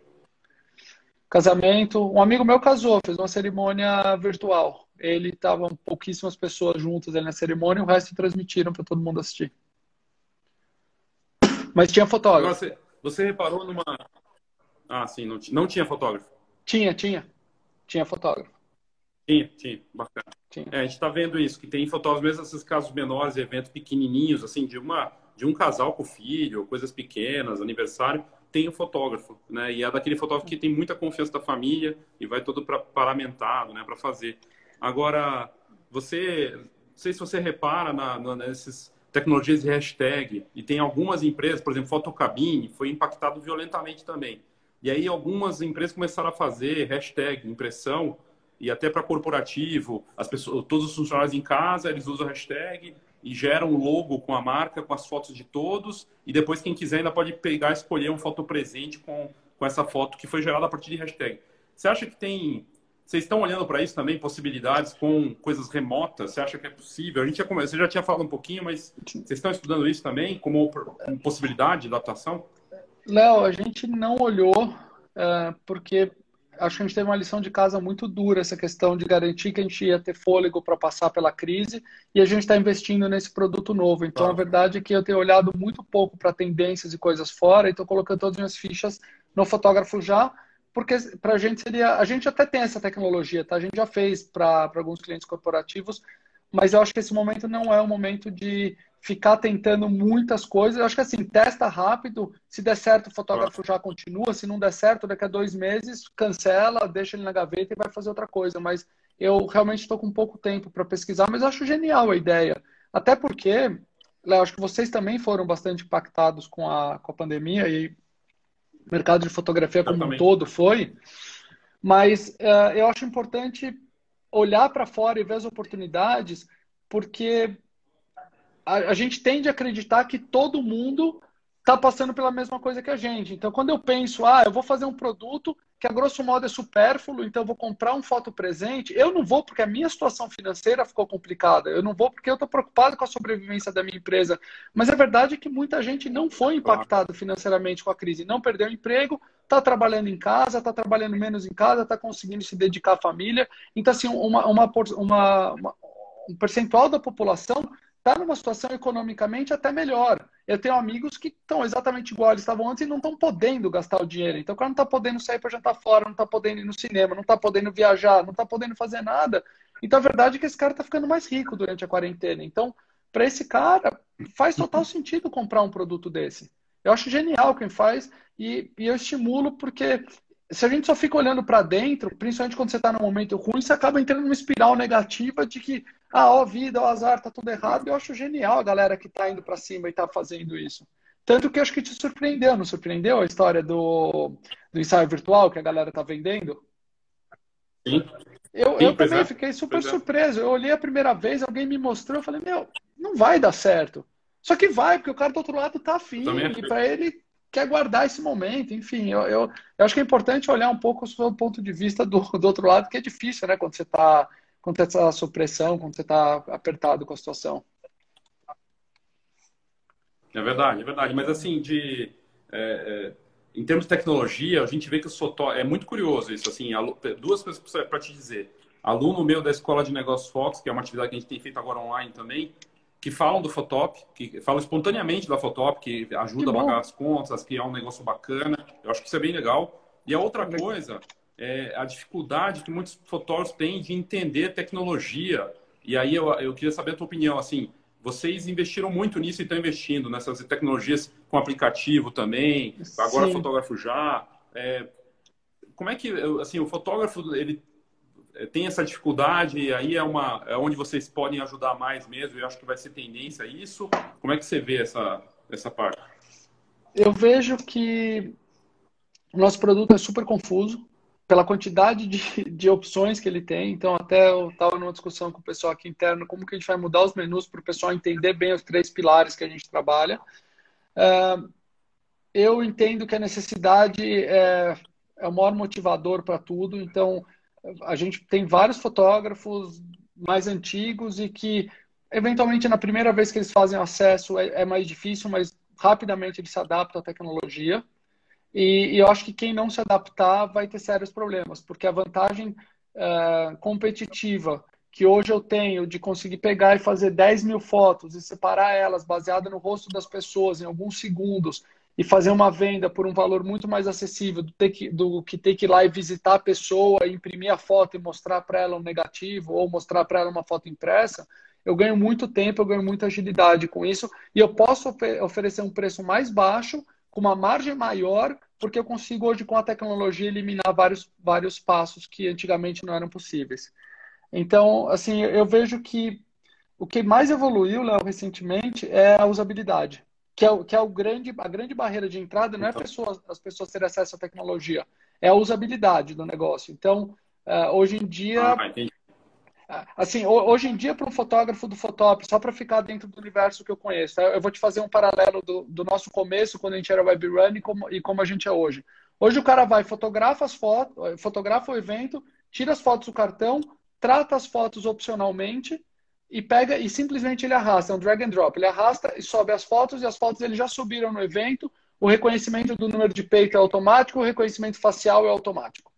Casamento. Um amigo meu casou, fez uma cerimônia virtual. Ele estava pouquíssimas pessoas juntas ali na cerimônia, o resto transmitiram para todo mundo assistir. Mas tinha fotógrafo. Você, você reparou numa. Ah, sim, não, não tinha fotógrafo. Tinha, tinha. Tinha fotógrafo. Tinha, tinha, bacana. Tinha. É, a gente está vendo isso, que tem fotógrafos, mesmo esses casos menores, eventos pequenininhos, assim, de uma de um casal com filho, coisas pequenas, aniversário, tem o um fotógrafo, né? E é daquele fotógrafo que tem muita confiança da família e vai todo para paramentado, né, para fazer. Agora, você, não sei se você repara na, na, nessas tecnologias de hashtag, e tem algumas empresas, por exemplo, Fotocabine, foi impactado violentamente também. E aí algumas empresas começaram a fazer hashtag, impressão, e até para corporativo, as pessoas, todos os funcionários em casa, eles usam hashtag e geram um logo com a marca, com as fotos de todos, e depois quem quiser ainda pode pegar e escolher um foto presente com, com essa foto que foi gerada a partir de hashtag. Você acha que tem vocês estão olhando para isso também, possibilidades com coisas remotas? Você acha que é possível? A gente já, você já tinha falado um pouquinho, mas vocês estão estudando isso também como, possibilidade de adaptação? Léo, a gente não olhou, uh, porque acho que a gente teve uma lição de casa muito dura, essa questão de garantir que a gente ia ter fôlego para passar pela crise, e a gente está investindo nesse produto novo. Então, a verdade é que eu tenho olhado muito pouco para tendências e coisas fora, e estou colocando todas as minhas fichas no fotógrafo já, porque para a gente seria. A gente até tem essa tecnologia, tá? A gente já fez para alguns clientes corporativos, mas eu acho que esse momento não é o momento de ficar tentando muitas coisas. Eu acho que assim, testa rápido. Se der certo, o fotógrafo já continua. Se não der certo, daqui a dois meses, cancela, deixa ele na gaveta e vai fazer outra coisa. Mas eu realmente estou com pouco tempo para pesquisar, mas eu acho genial a ideia. Até porque, Léo, acho que vocês também foram bastante impactados com a, com a pandemia e o mercado de fotografia como um todo foi. Mas uh, eu acho importante olhar para fora e ver as oportunidades, porque a, a, gente tende a acreditar que todo mundo está passando pela mesma coisa que a gente. Então, quando eu penso, ah, eu vou fazer um produto que a grosso modo é supérfluo, então eu vou comprar um foto presente, eu não vou porque a minha situação financeira ficou complicada, eu não vou porque eu estou preocupado com a sobrevivência da minha empresa. Mas a verdade é que muita gente não foi impactado financeiramente com a crise, não perdeu emprego, está trabalhando em casa, está trabalhando menos em casa, está conseguindo se dedicar à família. Então, assim, uma, uma, uma, uma um percentual da população está numa situação economicamente até melhor. Eu tenho amigos que estão exatamente igual eles estavam antes e não estão podendo gastar o dinheiro. Então, o cara não está podendo sair para jantar fora, não está podendo ir no cinema, não está podendo viajar, não está podendo fazer nada. Então, a verdade é que esse cara está ficando mais rico durante a quarentena. Então, para esse cara, faz total sentido comprar um produto desse. Eu acho genial quem faz e, e eu estimulo porque se a gente só fica olhando para dentro, principalmente quando você está num momento ruim, você acaba entrando numa espiral negativa de que, ah, ó, vida, ó, azar, tá tudo errado. Eu acho genial a galera que está indo para cima e está fazendo isso. Tanto que eu acho que te surpreendeu, não surpreendeu a história do, do ensaio virtual que a galera está vendendo? Sim. Eu, Sim, eu também é. fiquei super é. surpreso. Eu olhei a primeira vez, alguém me mostrou, eu falei, meu, não vai dar certo. Só que vai, porque o cara do outro lado tá afim. E para ele quer guardar esse momento. Enfim, eu, eu, eu, acho que é importante olhar um pouco o ponto de vista do, do outro lado, que é difícil, né? Quando você está quando essa supressão, quando você está apertado com a situação. É verdade, é verdade. Mas assim, de é, é, em termos de tecnologia, a gente vê que o Sotó é muito curioso isso. Assim, duas coisas para te dizer. Aluno meu da Escola de Negócios Fox, que é uma atividade que a gente tem feito agora online também, que falam do Fotop, que falam espontaneamente da Fotop, que ajuda que a pagar as contas, que é um negócio bacana. Eu acho que isso é bem legal. E a outra coisa é a dificuldade que muitos fotógrafos têm de entender tecnologia. E aí eu, eu queria saber a tua opinião, assim, vocês investiram muito nisso e estão investindo nessas tecnologias com aplicativo também, agora Sim. fotógrafo já. É, como é que, assim, o fotógrafo, ele é, tem essa dificuldade e aí é uma é onde vocês podem ajudar mais mesmo. Eu acho que vai ser tendência a isso. Como é que você vê essa essa parte? Eu vejo que o nosso produto é super confuso pela quantidade de, de opções que ele tem. Então, até eu estava numa discussão com o pessoal aqui interno como que a gente vai mudar os menus para o pessoal entender bem os três pilares que a gente trabalha. Eu entendo que a necessidade é, é o maior motivador para tudo. Então, a gente tem vários fotógrafos mais antigos e que, eventualmente, na primeira vez que eles fazem acesso é, é mais difícil, mas rapidamente eles se adaptam à tecnologia. E, e, eu acho que quem não se adaptar vai ter sérios problemas, porque a vantagem uh, competitiva que hoje eu tenho de conseguir pegar e fazer 10 mil fotos e separar elas baseada no rosto das pessoas em alguns segundos e fazer uma venda por um valor muito mais acessível do, ter que, do que ter que ir lá e visitar a pessoa, imprimir a foto e mostrar para ela um negativo ou mostrar para ela uma foto impressa, eu ganho muito tempo, eu ganho muita agilidade com isso e eu posso oferecer um preço mais baixo, com uma margem maior, porque eu consigo hoje com a tecnologia eliminar vários, vários passos que antigamente não eram possíveis. Então, assim, eu vejo que o que mais evoluiu, Léo, recentemente é a usabilidade que é, que é o grande, a grande barreira de entrada não é então. pessoas, as pessoas terem acesso à tecnologia, é a usabilidade do negócio. Então, uh, hoje em dia. Ah, assim, hoje em dia, para um fotógrafo do Photop, só para ficar dentro do universo que eu conheço, eu vou te fazer um paralelo do, do nosso começo, quando a gente era web run e como, e como a gente é hoje. Hoje o cara vai, fotografa as fotos, fotografa o evento, tira as fotos do cartão, trata as fotos opcionalmente e pega e simplesmente ele arrasta, é um drag and drop. Ele arrasta e sobe as fotos e as fotos ele já subiram no evento. O reconhecimento do número de peito é automático, o reconhecimento facial é automático.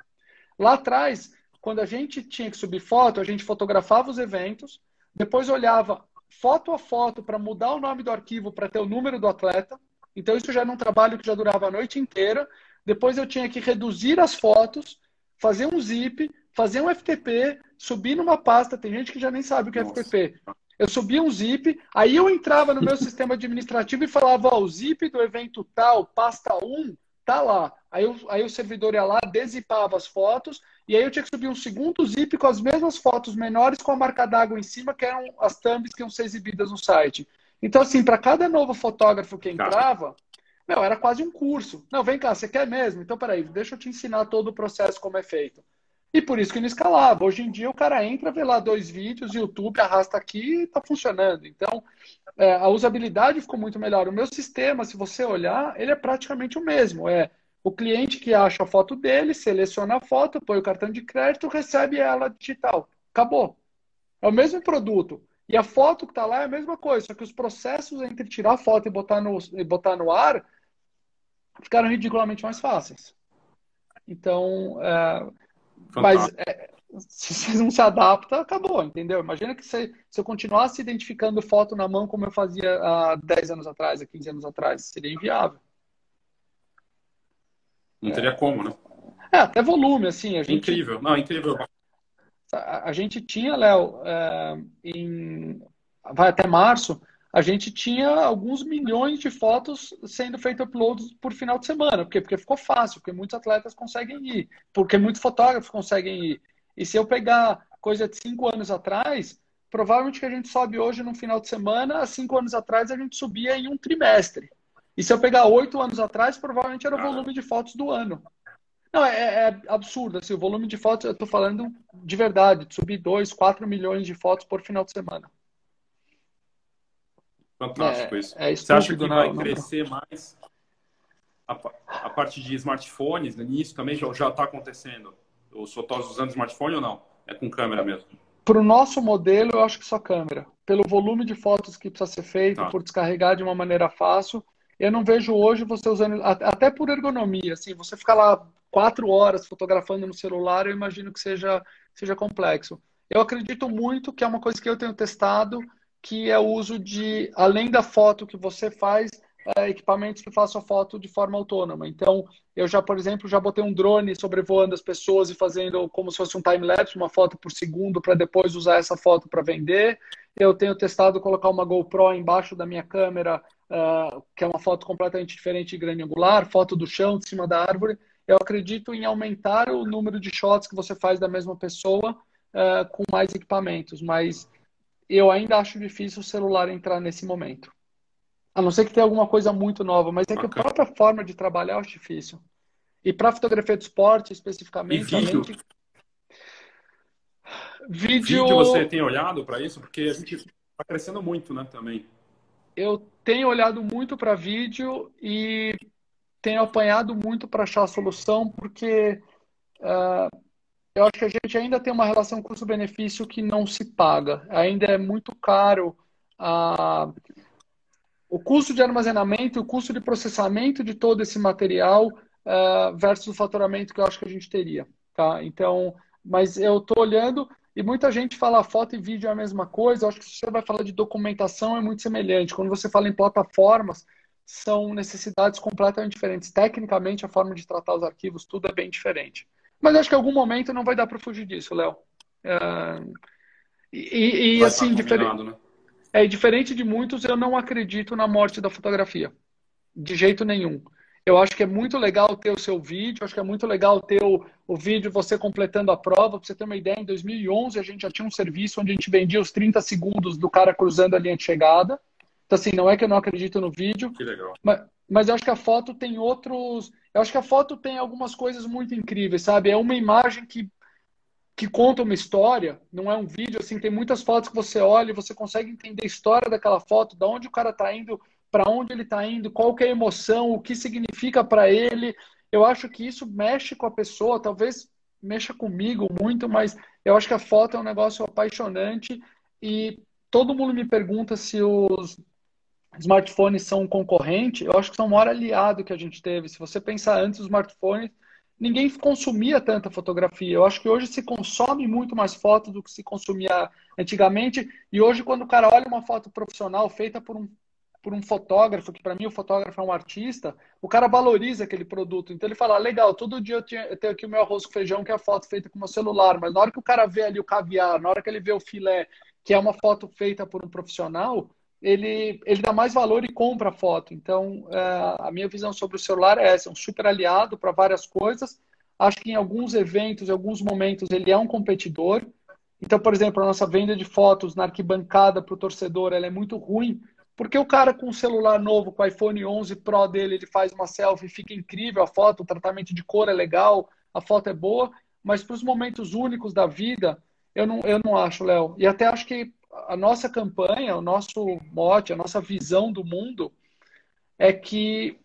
Lá atrás, quando a gente tinha que subir foto, a gente fotografava os eventos, depois olhava foto a foto para mudar o nome do arquivo para ter o número do atleta. Então isso já era um trabalho que já durava a noite inteira. Depois eu tinha que reduzir as fotos, fazer um zip, fazer um FTP, subir numa pasta, tem gente que já nem sabe o que é Nossa. FTP. Eu subia um zip, aí eu entrava no meu sistema administrativo e falava, ó, o zip do evento tal, pasta 1, tá lá. Aí, eu, aí o servidor ia lá, desipava as fotos, e aí eu tinha que subir um segundo zip com as mesmas fotos menores com a marca d'água em cima, que eram as thumbs que iam ser exibidas no site. Então, assim, para cada novo fotógrafo que entrava, meu, era quase um curso. Não, vem cá, você quer mesmo? Então, peraí, deixa eu te ensinar todo o processo como é feito. E por isso que não escalava. Hoje em dia o cara entra, vê lá dois vídeos, YouTube arrasta aqui e está funcionando. Então é, a usabilidade ficou muito melhor. O meu sistema, se você olhar, ele é praticamente o mesmo. É o cliente que acha a foto dele, seleciona a foto, põe o cartão de crédito, recebe ela digital. Acabou. É o mesmo produto. E a foto que está lá é a mesma coisa, só que os processos entre tirar a foto e botar no, e botar no ar ficaram ridiculamente mais fáceis. Então, é, mas é, se você não se adapta, acabou, entendeu? Imagina que você, se eu continuasse identificando foto na mão como eu fazia há 10 anos atrás, há 15 anos atrás, seria inviável. Não teria é. como, né? É, até volume, assim. A gente, incrível, não, incrível. A, a gente tinha, Léo, é, em, vai até março, a gente tinha alguns milhões de fotos sendo feitas uploads por final de semana. Por quê? Porque ficou fácil, porque muitos atletas conseguem ir, porque muitos fotógrafos conseguem ir. E se eu pegar coisa de cinco anos atrás, provavelmente que a gente sobe hoje no final de semana, há cinco anos atrás a gente subia em um trimestre. E se eu pegar oito anos atrás, provavelmente era o volume de fotos do ano. Não, é, é absurdo. Assim, o volume de fotos, eu estou falando de verdade, de subir 2, 4 milhões de fotos por final de semana. Fantástico é, isso. É Você acha que vai não, crescer não. mais a, a, parte de smartphones? Nisso também já está acontecendo? Os fotógrafos usando smartphone ou não? É com câmera mesmo? Para o nosso modelo, eu acho que só câmera. Pelo volume de fotos que precisa ser feito, tá. por descarregar de uma maneira fácil, eu não vejo hoje você usando, até por ergonomia, assim, você ficar lá quatro horas fotografando no celular, eu imagino que seja, seja complexo. Eu acredito muito que é uma coisa que eu tenho testado, que é o uso de, além da foto que você faz, é, equipamentos que façam foto de forma autônoma. Então, eu já, por exemplo, já botei um drone sobrevoando as pessoas e fazendo como se fosse um time-lapse, uma foto por segundo, para depois usar essa foto para vender. Eu tenho testado colocar uma GoPro embaixo da minha câmera, uh, que é uma foto completamente diferente de grande angular, foto do chão, de cima da árvore. Eu acredito em aumentar o número de shots que você faz da mesma pessoa uh, com mais equipamentos, mas eu ainda acho difícil o celular entrar nesse momento. A não ser que tenha alguma coisa muito nova, mas é que okay. a própria forma de trabalhar eu acho difícil. E para fotografia de esporte, especificamente. E vídeo? Vídeo... vídeo você tem olhado para isso? Porque a gente está crescendo muito, né, também. Eu tenho olhado muito para vídeo e tenho apanhado muito para achar a solução, porque uh, eu acho que a gente ainda tem uma relação custo-benefício que não se paga. Ainda é muito caro a... o custo de armazenamento o custo de processamento de todo esse material uh, versus o faturamento que eu acho que a gente teria. Tá? Então, mas eu estou olhando e muita gente fala foto e vídeo é a mesma coisa. Eu acho que se você vai falar de documentação é muito semelhante. Quando você fala em plataformas, são necessidades completamente diferentes. Tecnicamente, a forma de tratar os arquivos, tudo é bem diferente. Mas acho que em algum momento não vai dar para fugir disso, Léo. É... E, e assim, diferente, né? é diferente de muitos, eu não acredito na morte da fotografia. De jeito nenhum. Eu acho que é muito legal ter o seu vídeo, acho que é muito legal ter o, o vídeo você completando a prova. Para você ter uma ideia, em 2011 a gente já tinha um serviço onde a gente vendia os 30 segundos do cara cruzando a linha de chegada. Então, assim, não é que eu não acredito no vídeo. Que legal. Mas, mas eu acho que a foto tem outros. Eu acho que a foto tem algumas coisas muito incríveis, sabe? É uma imagem que, que conta uma história, não é um vídeo, assim, tem muitas fotos que você olha e você consegue entender a história daquela foto, da onde o cara está indo, para onde ele está indo, qual que é a emoção, o que significa para ele. Eu acho que isso mexe com a pessoa, talvez mexa comigo muito, mas eu acho que a foto é um negócio apaixonante e todo mundo me pergunta se os smartphones são um concorrente, eu acho que são o maior aliado que a gente teve. Se você pensar antes, os smartphones, ninguém consumia tanta fotografia. Eu acho que hoje se consome muito mais fotos do que se consumia antigamente. E hoje, quando o cara olha uma foto profissional feita por um, por um fotógrafo, que para mim o fotógrafo é um artista, o cara valoriza aquele produto. Então ele fala: ah, legal, todo dia eu, tinha, eu tenho aqui o meu arroz com feijão, que é a foto feita com o meu celular. Mas na hora que o cara vê ali o caviar, na hora que ele vê o filé, que é uma foto feita por um profissional ele, ele dá mais valor e compra a foto. Então, é, a minha visão sobre o celular é essa, é um super aliado para várias coisas. Acho que em alguns eventos, em alguns momentos, ele é um competidor. Então, por exemplo, a nossa venda de fotos na arquibancada para o torcedor ela é muito ruim, porque o cara com um celular novo, com o iPhone 11 Pro dele, ele faz uma selfie, fica incrível a foto, o tratamento de cor é legal, a foto é boa, mas para os momentos únicos da vida, eu não, eu não acho, Léo. E até acho que a nossa campanha, o nosso mote, a nossa visão do mundo é que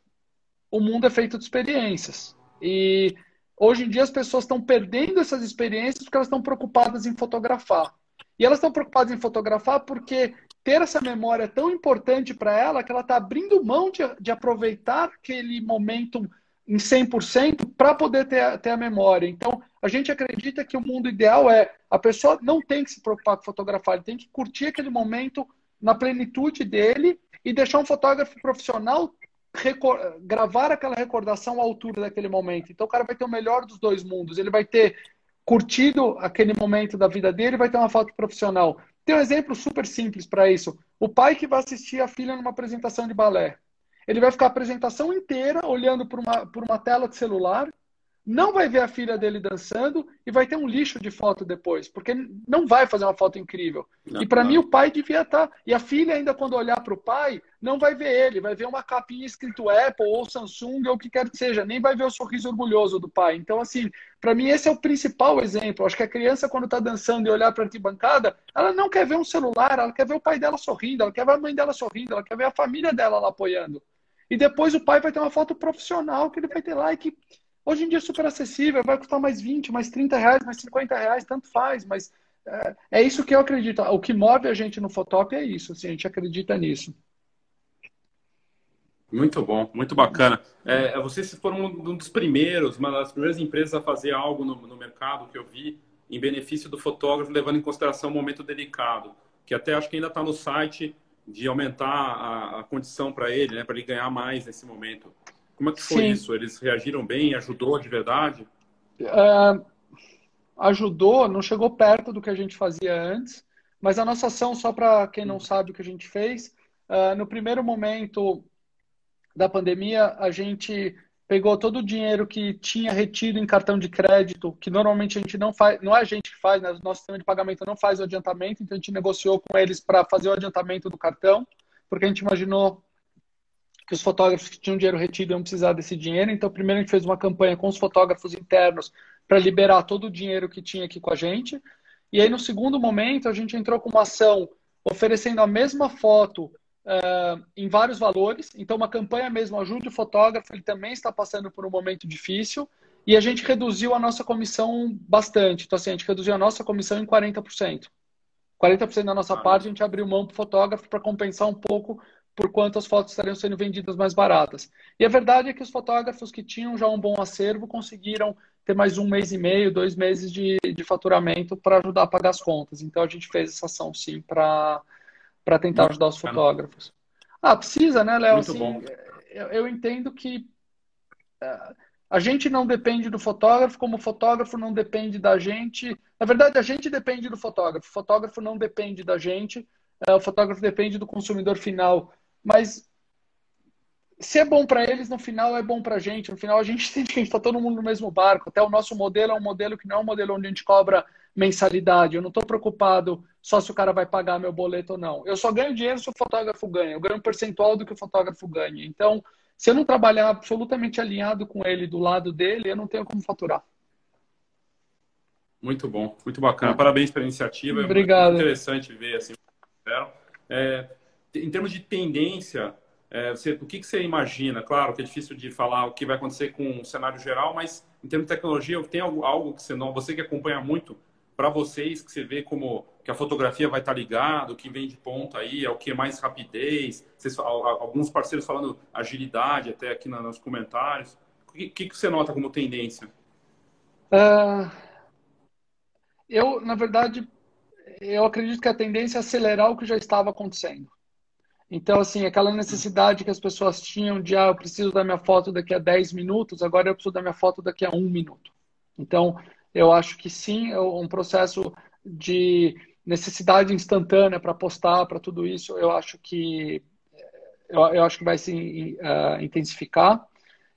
o mundo é feito de experiências. E hoje em dia as pessoas estão perdendo essas experiências porque elas estão preocupadas em fotografar. E elas estão preocupadas em fotografar porque ter essa memória é tão importante para ela que ela está abrindo mão de, de aproveitar aquele momento em 100% para poder ter, ter a memória. Então, a gente acredita que o mundo ideal é a pessoa não tem que se preocupar com fotografar, ele tem que curtir aquele momento na plenitude dele e deixar um fotógrafo profissional gravar aquela recordação à altura daquele momento. Então, o cara vai ter o melhor dos dois mundos. Ele vai ter curtido aquele momento da vida dele, vai ter uma foto profissional. Tem um exemplo super simples para isso. O pai que vai assistir a filha numa apresentação de balé. Ele vai ficar a apresentação inteira olhando por uma, por uma tela de celular, não vai ver a filha dele dançando e vai ter um lixo de foto depois, porque não vai fazer uma foto incrível. Não, e para mim o pai devia estar. Tá, e a filha, ainda quando olhar para o pai, não vai ver ele, vai ver uma capinha escrito Apple ou Samsung ou o que quer que seja, nem vai ver o sorriso orgulhoso do pai. Então, assim, para mim esse é o principal exemplo. Acho que a criança, quando está dançando e olhar para a arquibancada, ela não quer ver um celular, ela quer ver o pai dela sorrindo, ela quer ver a mãe dela sorrindo, ela quer ver a família dela lá apoiando. E depois o pai vai ter uma foto profissional que ele vai ter lá e que hoje em dia é super acessível, vai custar mais 20, mais 30 reais, mais 50 reais, tanto faz, mas é, é isso que eu acredito. O que move a gente no Fotop é isso, assim, a gente acredita nisso. Muito bom, muito bacana. É, vocês foram um dos primeiros, uma das primeiras empresas a fazer algo no, no mercado que eu vi em benefício do fotógrafo, levando em consideração o momento delicado, que até acho que ainda está no site, de aumentar a, a condição para ele, né, para ele ganhar mais nesse momento. Como é que foi Sim. isso? Eles reagiram bem? Ajudou de verdade? Uh, ajudou, não chegou perto do que a gente fazia antes, mas a nossa ação, só para quem não sabe o que a gente fez, uh, no primeiro momento da pandemia, a gente pegou todo o dinheiro que tinha retido em cartão de crédito, que normalmente a gente não faz, não é a gente que faz, né? nosso sistema de pagamento não faz o adiantamento, então a gente negociou com eles para fazer o adiantamento do cartão, porque a gente imaginou que os fotógrafos que tinham dinheiro retido iam precisar desse dinheiro. Então, primeiro a gente fez uma campanha com os fotógrafos internos para liberar todo o dinheiro que tinha aqui com a gente. E aí, no segundo momento, a gente entrou com uma ação oferecendo a mesma foto uh, em vários valores. Então, uma campanha mesmo, ajude o fotógrafo, ele também está passando por um momento difícil. E a gente reduziu a nossa comissão bastante. Então, assim, a gente reduziu a nossa comissão em 40%. 40% da nossa ah, parte a gente abriu mão para o fotógrafo para compensar um pouco por quanto as fotos estariam sendo vendidas mais baratas. E a verdade é que os fotógrafos que tinham já um bom acervo conseguiram ter mais um mês e meio, dois meses de, de faturamento para ajudar a pagar as contas. Então a gente fez essa ação sim para tentar ajudar os fotógrafos. Ah, precisa, né, Léo? Muito assim, bom. eu, eu entendo que uh, a gente não depende do fotógrafo, como o fotógrafo não depende da gente. Na verdade, a gente depende do fotógrafo. O fotógrafo não depende da gente. Uh, o fotógrafo depende do consumidor final. Mas se é bom para eles, no final é bom para a gente. No final a gente entende que a gente está todo mundo no mesmo barco. Até o nosso modelo é um modelo que não é um modelo onde a gente cobra mensalidade. Eu não estou preocupado só se o cara vai pagar meu boleto ou não. Eu só ganho dinheiro se o fotógrafo ganha. Eu ganho um percentual do que o fotógrafo ganha. Então, se eu não trabalhar absolutamente alinhado com ele, do lado dele, eu não tenho como faturar. Muito bom, muito bacana. Parabéns pela iniciativa. Obrigado. É muito interessante ver assim. É, em termos de tendência, é, você, o que, que, você imagina? Claro que é difícil de falar o que vai acontecer com o cenário geral, mas em termos de tecnologia, tem algo, algo que você não, você que acompanha muito, para vocês que você vê como que a fotografia vai estar tá ligado, o que vem de ponta aí, é o que é mais rapidez, vocês, alguns parceiros falando agilidade até aqui nos comentários. O que, que, você nota como tendência? Uh, eu, na verdade, eu acredito que a tendência é acelerar o que já estava acontecendo. Então, assim, aquela necessidade que as pessoas tinham de, ah, eu preciso da minha foto daqui a 10 minutos, agora eu preciso da minha foto daqui a um minuto. Então, eu acho que sim, é um processo de necessidade instantânea para postar, para tudo isso, eu acho que eu, eu acho que vai se uh, intensificar.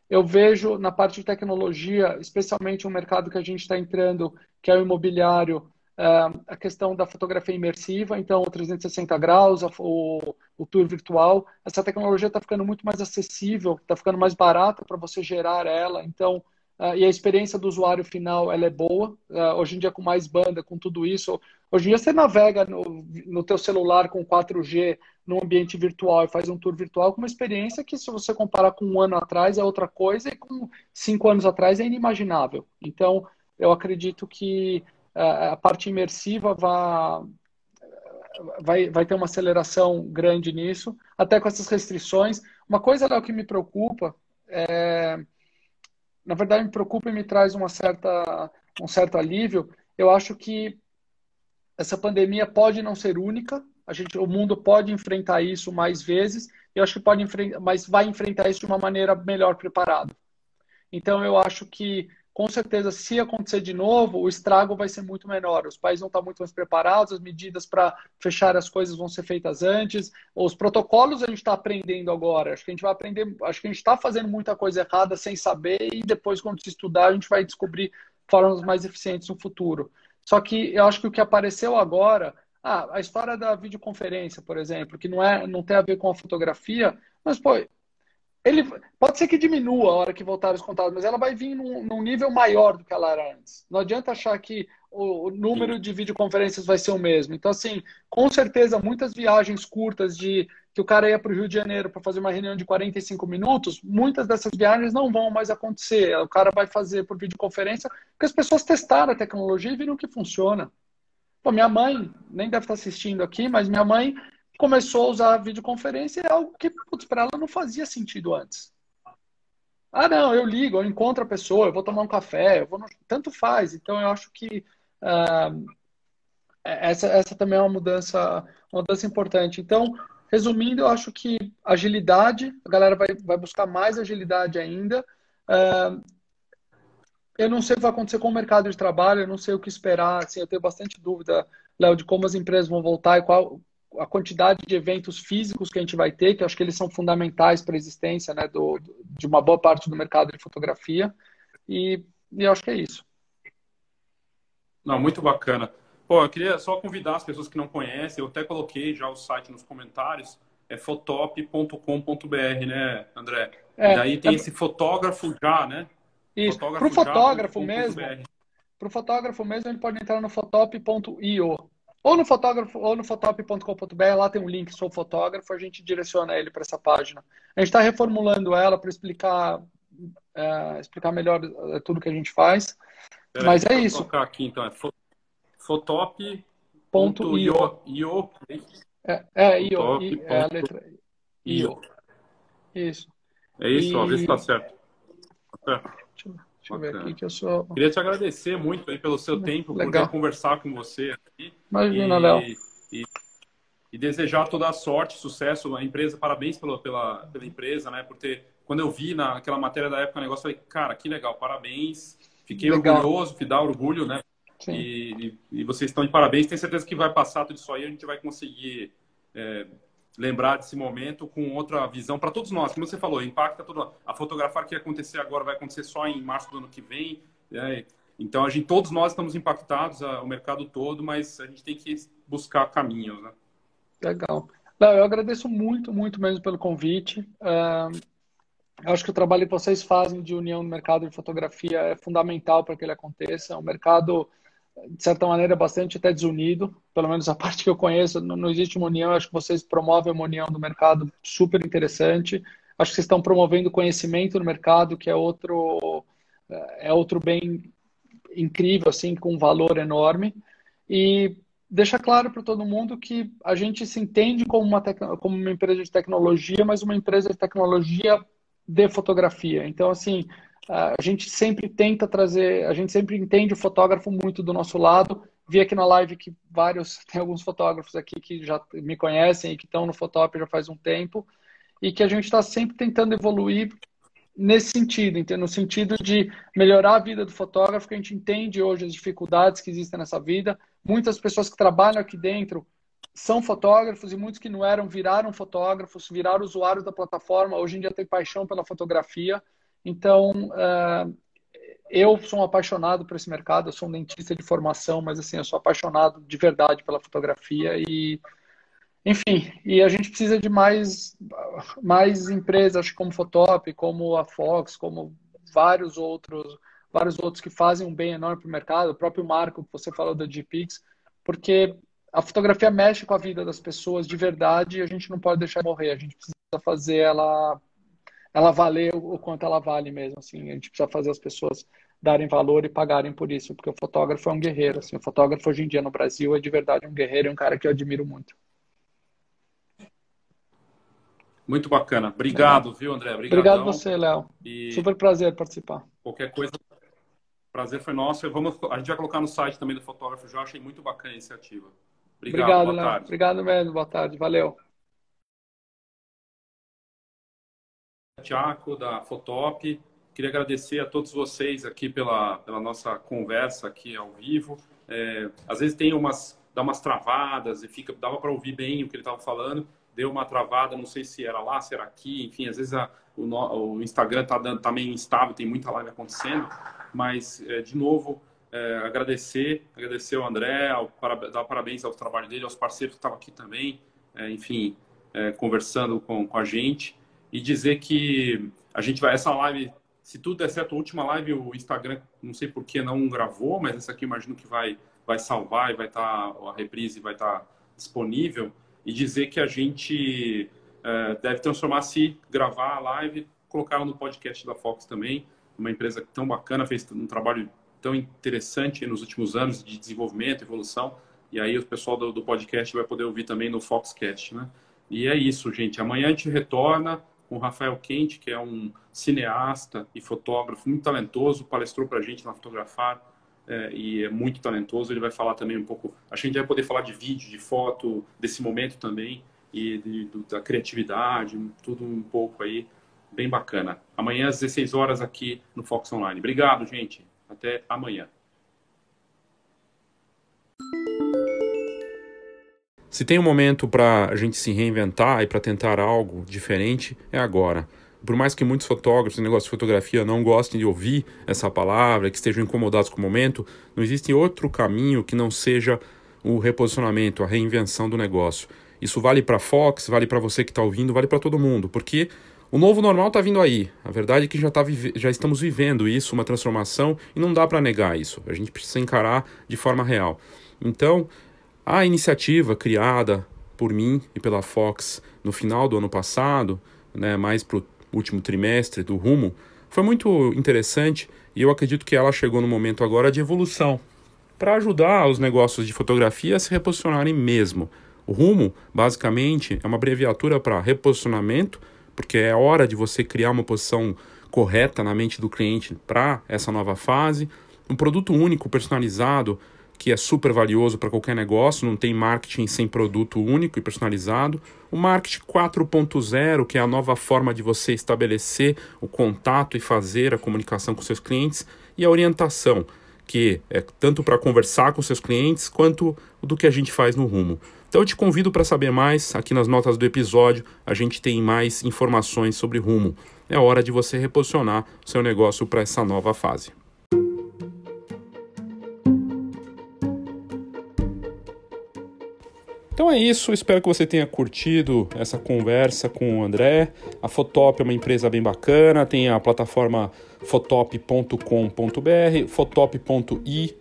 Eu vejo na parte de tecnologia, especialmente um mercado que a gente está entrando, que é o imobiliário, uh, a questão da fotografia imersiva, então o 360 graus, o, o tour virtual. Essa tecnologia está ficando muito mais acessível, está ficando mais barata para você gerar ela. Então, uh, e a experiência do usuário final ela é boa. Uh, hoje em dia, com mais banda, com tudo isso, hoje em dia você navega no, no teu celular com 4G no ambiente virtual e faz um tour virtual com uma experiência que, se você comparar com um ano atrás, é outra coisa e com cinco anos atrás é inimaginável. Então, eu acredito que a parte imersiva vai, vai, vai ter uma aceleração grande nisso, até com essas restrições. Uma coisa Léo, que me preocupa, é, na verdade me preocupa e me traz uma certa, um certo alívio. Eu acho que essa pandemia pode não ser única, a gente, o mundo pode enfrentar isso mais vezes, eu acho que pode enfrentar, mas vai enfrentar isso de uma maneira melhor preparada. Então eu acho que com certeza, se acontecer de novo, o estrago vai ser muito menor. Os países vão estar muito mais preparados, as medidas para fechar as coisas vão ser feitas antes. Os protocolos a gente está aprendendo agora. Acho que a gente vai aprender, acho que a gente está fazendo muita coisa errada sem saber, e depois, quando se estudar, a gente vai descobrir formas mais eficientes no futuro. Só que eu acho que o que apareceu agora, ah, a história da videoconferência, por exemplo, que não, é, não tem a ver com a fotografia, mas, pô, ele pode ser que diminua a hora que voltar os contatos, mas ela vai vir num, num, nível maior do que ela era antes. Não adianta achar que o, o número Sim. de videoconferências vai ser o mesmo. Então, assim, com certeza, muitas viagens curtas de que o cara ia para o Rio de Janeiro para fazer uma reunião de 45 minutos, muitas dessas viagens não vão mais acontecer. O cara vai fazer por videoconferência, porque as pessoas testaram a tecnologia e viram que funciona. Pô, minha mãe, nem deve estar assistindo aqui, mas minha mãe começou a usar a videoconferência é algo que para ela não fazia sentido antes. Ah, não, eu ligo, eu encontro a pessoa, eu vou tomar um café, eu vou no... tanto faz. Então eu acho que uh, essa, essa também é uma mudança, uma mudança importante. Então, resumindo, eu acho que agilidade, a galera vai, vai buscar mais agilidade ainda. Uh, eu não sei o que vai acontecer com o mercado de trabalho, eu não sei o que esperar. Assim, eu tenho bastante dúvida, Léo, de como as empresas vão voltar e qual, a quantidade de eventos físicos que a gente vai ter, que eu acho que eles são fundamentais para a existência né, do, de uma boa parte do mercado de fotografia. E, e eu acho que é isso. Não, muito bacana. Pô, eu queria só convidar as pessoas que não conhecem, eu até coloquei já o site nos comentários, é fotop.com.br, né, André? É, e daí tem é... esse fotógrafo já, né? Isso, para o fotógrafo mesmo, para o fotógrafo mesmo, ele pode entrar no fotop.io. Ou no fotógrafo, ou no fotop.com.br, lá tem um link, sou fotógrafo, a gente direciona ele para essa página. A gente está reformulando ela para explicar, é, explicar melhor é, tudo que a gente faz. Pera Mas aí, é isso. colocar aqui então, é fotop.io. É, é, io, é a letra io. Isso. É isso, e... ó, vê se está certo. Tá certo. Deixa eu... Ver aqui que eu sou. Queria te agradecer muito aí pelo seu tempo, Legal. por conversar com você aqui. Imagina, Léo. E, e desejar toda a sorte, sucesso, a empresa, parabéns pela, pela, pela empresa, né, por ter, quando eu vi naquela matéria da época o negócio, falei, cara, que legal, parabéns, fiquei legal. orgulhoso, que dá orgulho, né, e, e, e, vocês estão de parabéns, tenho certeza que vai passar tudo isso aí, a gente vai conseguir é, lembrar desse momento com outra visão para todos nós, como você falou, impacta toda a fotografar que ia acontecer agora vai acontecer só em março do ano que vem, né? então a gente, todos nós estamos impactados, o mercado todo, mas a gente tem que buscar caminhos, né? Legal. Não, eu agradeço muito, muito mesmo pelo convite. Uh, acho que o trabalho que vocês fazem de união no mercado de fotografia é fundamental para que ele aconteça. É um mercado, de certa maneira, bastante até desunido. Pelo menos a parte que eu conheço, não, não existe uma união. Acho que vocês promovem uma união do mercado super interessante. Acho que vocês estão promovendo conhecimento no mercado, que é outro, é outro bem incrível, assim, com um valor enorme. E deixa claro para todo mundo que a gente se entende como uma, como uma empresa de tecnologia, mas uma empresa de tecnologia de fotografia. Então, assim, a gente sempre tenta trazer, a gente sempre entende o fotógrafo muito do nosso lado. Vi aqui na live que vários, tem alguns fotógrafos aqui que já me conhecem e que estão no Fotop já faz um tempo, e que a gente está sempre tentando evoluir nesse sentido, no sentido de melhorar a vida do fotógrafo, que a gente entende hoje as dificuldades que existem nessa vida. Muitas pessoas que trabalham aqui dentro são fotógrafos e muitos que não eram viraram fotógrafos, viraram usuários da plataforma. Hoje em dia tem paixão pela fotografia. Então, uh, eu sou um apaixonado por esse mercado. Eu sou um dentista de formação, mas assim, eu sou apaixonado de verdade pela fotografia e enfim, e a gente precisa de mais, mais empresas como Fotop, como a Fox, como vários outros, vários outros que fazem um bem enorme para o mercado, o próprio Marco, que você falou da GPix, porque a fotografia mexe com a vida das pessoas de verdade e a gente não pode deixar morrer, a gente precisa fazer ela ela valer o quanto ela vale mesmo, assim, a gente precisa fazer as pessoas darem valor e pagarem por isso, porque o fotógrafo é um guerreiro, assim, o fotógrafo hoje em dia no Brasil é de verdade um guerreiro, é um cara que eu admiro muito. Muito bacana. Obrigado, viu, André? Obrigadão. Obrigado você, Léo. E... Super prazer participar. Qualquer coisa, prazer foi nosso. Vamos, a gente vai colocar no site também do fotógrafo. Já achei muito bacana a iniciativa. Obrigado, Obrigado Léo. Obrigado mesmo. Boa tarde. Valeu. Tiago, da Fotop. Queria agradecer a todos vocês aqui pela, pela nossa conversa aqui ao vivo. É, às vezes tem umas, dá umas travadas e fica, dava para ouvir bem o que ele estava falando deu uma travada, não sei se era lá, se era aqui, enfim, às vezes a, o, o, Instagram está tá meio instável, tem muita live acontecendo, mas, é, de novo, é, agradecer, agradecer ao André, ao, para, dar parabéns ao trabalho dele, aos parceiros que estavam aqui também, é, enfim, é, conversando com, com a gente, e dizer que a gente vai, essa live, se tudo der certo, a última live o Instagram, não sei por que não gravou, mas essa aqui imagino que vai, vai salvar e vai estar, tá, a reprise vai estar tá disponível, e dizer que a gente é, deve transformar-se, gravar a live, colocar no podcast da Fox também, uma empresa tão bacana, fez um trabalho tão interessante nos últimos anos de desenvolvimento, evolução, e aí o pessoal do, do podcast vai poder ouvir também no Foxcast, né? E é isso, gente. Amanhã a gente retorna com o Rafael Quente, que é um cineasta e fotógrafo muito talentoso, palestrou para a gente na Fotografar é, e é muito talentoso. Ele vai falar também um pouco. A gente vai poder falar de vídeo, de foto, desse momento também e de, de, da criatividade, tudo um pouco aí bem bacana. Amanhã às 16 horas aqui no Fox Online. Obrigado, gente. Até amanhã. Se tem um momento para a gente se reinventar e para tentar algo diferente, é agora por mais que muitos fotógrafos, negócio de fotografia, não gostem de ouvir essa palavra, que estejam incomodados com o momento, não existe outro caminho que não seja o reposicionamento, a reinvenção do negócio. Isso vale para Fox, vale para você que está ouvindo, vale para todo mundo, porque o novo normal está vindo aí. A verdade é que já, tá já estamos vivendo isso, uma transformação, e não dá para negar isso. A gente precisa encarar de forma real. Então, a iniciativa criada por mim e pela Fox no final do ano passado, né, mais para o último trimestre do Rumo, foi muito interessante e eu acredito que ela chegou no momento agora de evolução para ajudar os negócios de fotografia a se reposicionarem mesmo. O Rumo, basicamente, é uma abreviatura para reposicionamento, porque é hora de você criar uma posição correta na mente do cliente para essa nova fase. Um produto único, personalizado, que é super valioso para qualquer negócio, não tem marketing sem produto único e personalizado. O marketing 4.0, que é a nova forma de você estabelecer o contato e fazer a comunicação com seus clientes, e a orientação, que é tanto para conversar com seus clientes quanto do que a gente faz no rumo. Então eu te convido para saber mais, aqui nas notas do episódio a gente tem mais informações sobre rumo. É hora de você reposicionar seu negócio para essa nova fase. Então é isso, espero que você tenha curtido essa conversa com o André. A Fotop é uma empresa bem bacana, tem a plataforma fotop.com.br, fotop.i,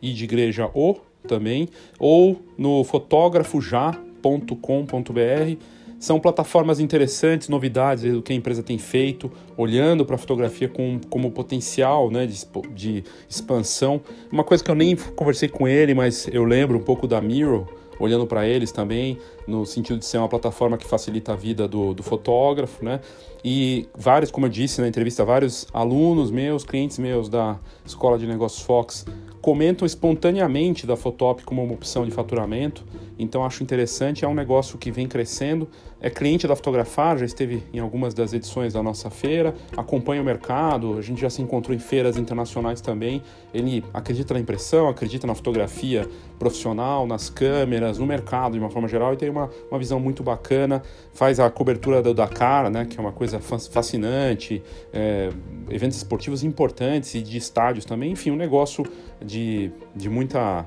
i de igreja o também, ou no fotógrafojá.com.br. São plataformas interessantes, novidades do que a empresa tem feito, olhando para a fotografia com, como potencial né, de, de expansão. Uma coisa que eu nem conversei com ele, mas eu lembro um pouco da Miro, olhando para eles também, no sentido de ser uma plataforma que facilita a vida do, do fotógrafo, né? E vários, como eu disse na entrevista, vários alunos meus, clientes meus da Escola de Negócios Fox comentam espontaneamente da Fotop como uma opção de faturamento. Então acho interessante, é um negócio que vem crescendo. É cliente da Fotografar, já esteve em algumas das edições da nossa feira, acompanha o mercado, a gente já se encontrou em feiras internacionais também. Ele acredita na impressão, acredita na fotografia profissional, nas câmeras, no mercado de uma forma geral e tem uma, uma visão muito bacana. Faz a cobertura do Dakar, né, que é uma coisa fascinante, é, eventos esportivos importantes e de estádios também. Enfim, um negócio de, de muita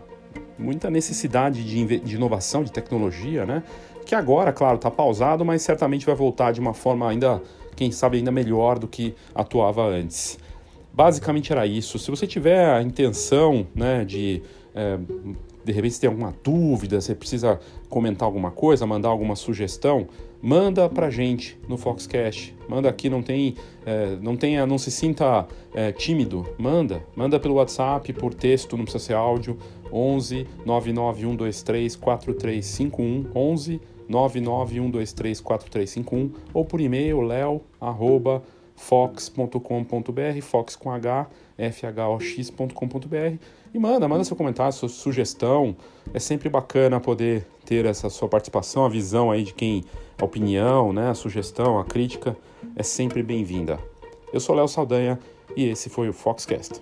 muita necessidade de, de inovação, de tecnologia, né? Que agora, claro, está pausado, mas certamente vai voltar de uma forma ainda, quem sabe, ainda melhor do que atuava antes. Basicamente era isso. Se você tiver a intenção né, de é, de repente você tem alguma dúvida, você precisa comentar alguma coisa, mandar alguma sugestão, manda pra gente no Foxcast. Manda aqui, não tem, é, não tenha, não se sinta é, tímido. Manda, manda pelo WhatsApp, por texto, não precisa ser áudio. 11 99123 4351 11 99123 4351 ou por e-mail leo arroba fox.com.br, fox com H, fhox.com.br e manda, manda seu comentário, sua sugestão. É sempre bacana poder ter essa sua participação, a visão aí de quem, a opinião, né, a sugestão, a crítica é sempre bem-vinda. Eu sou Léo Saldanha e esse foi o Foxcast.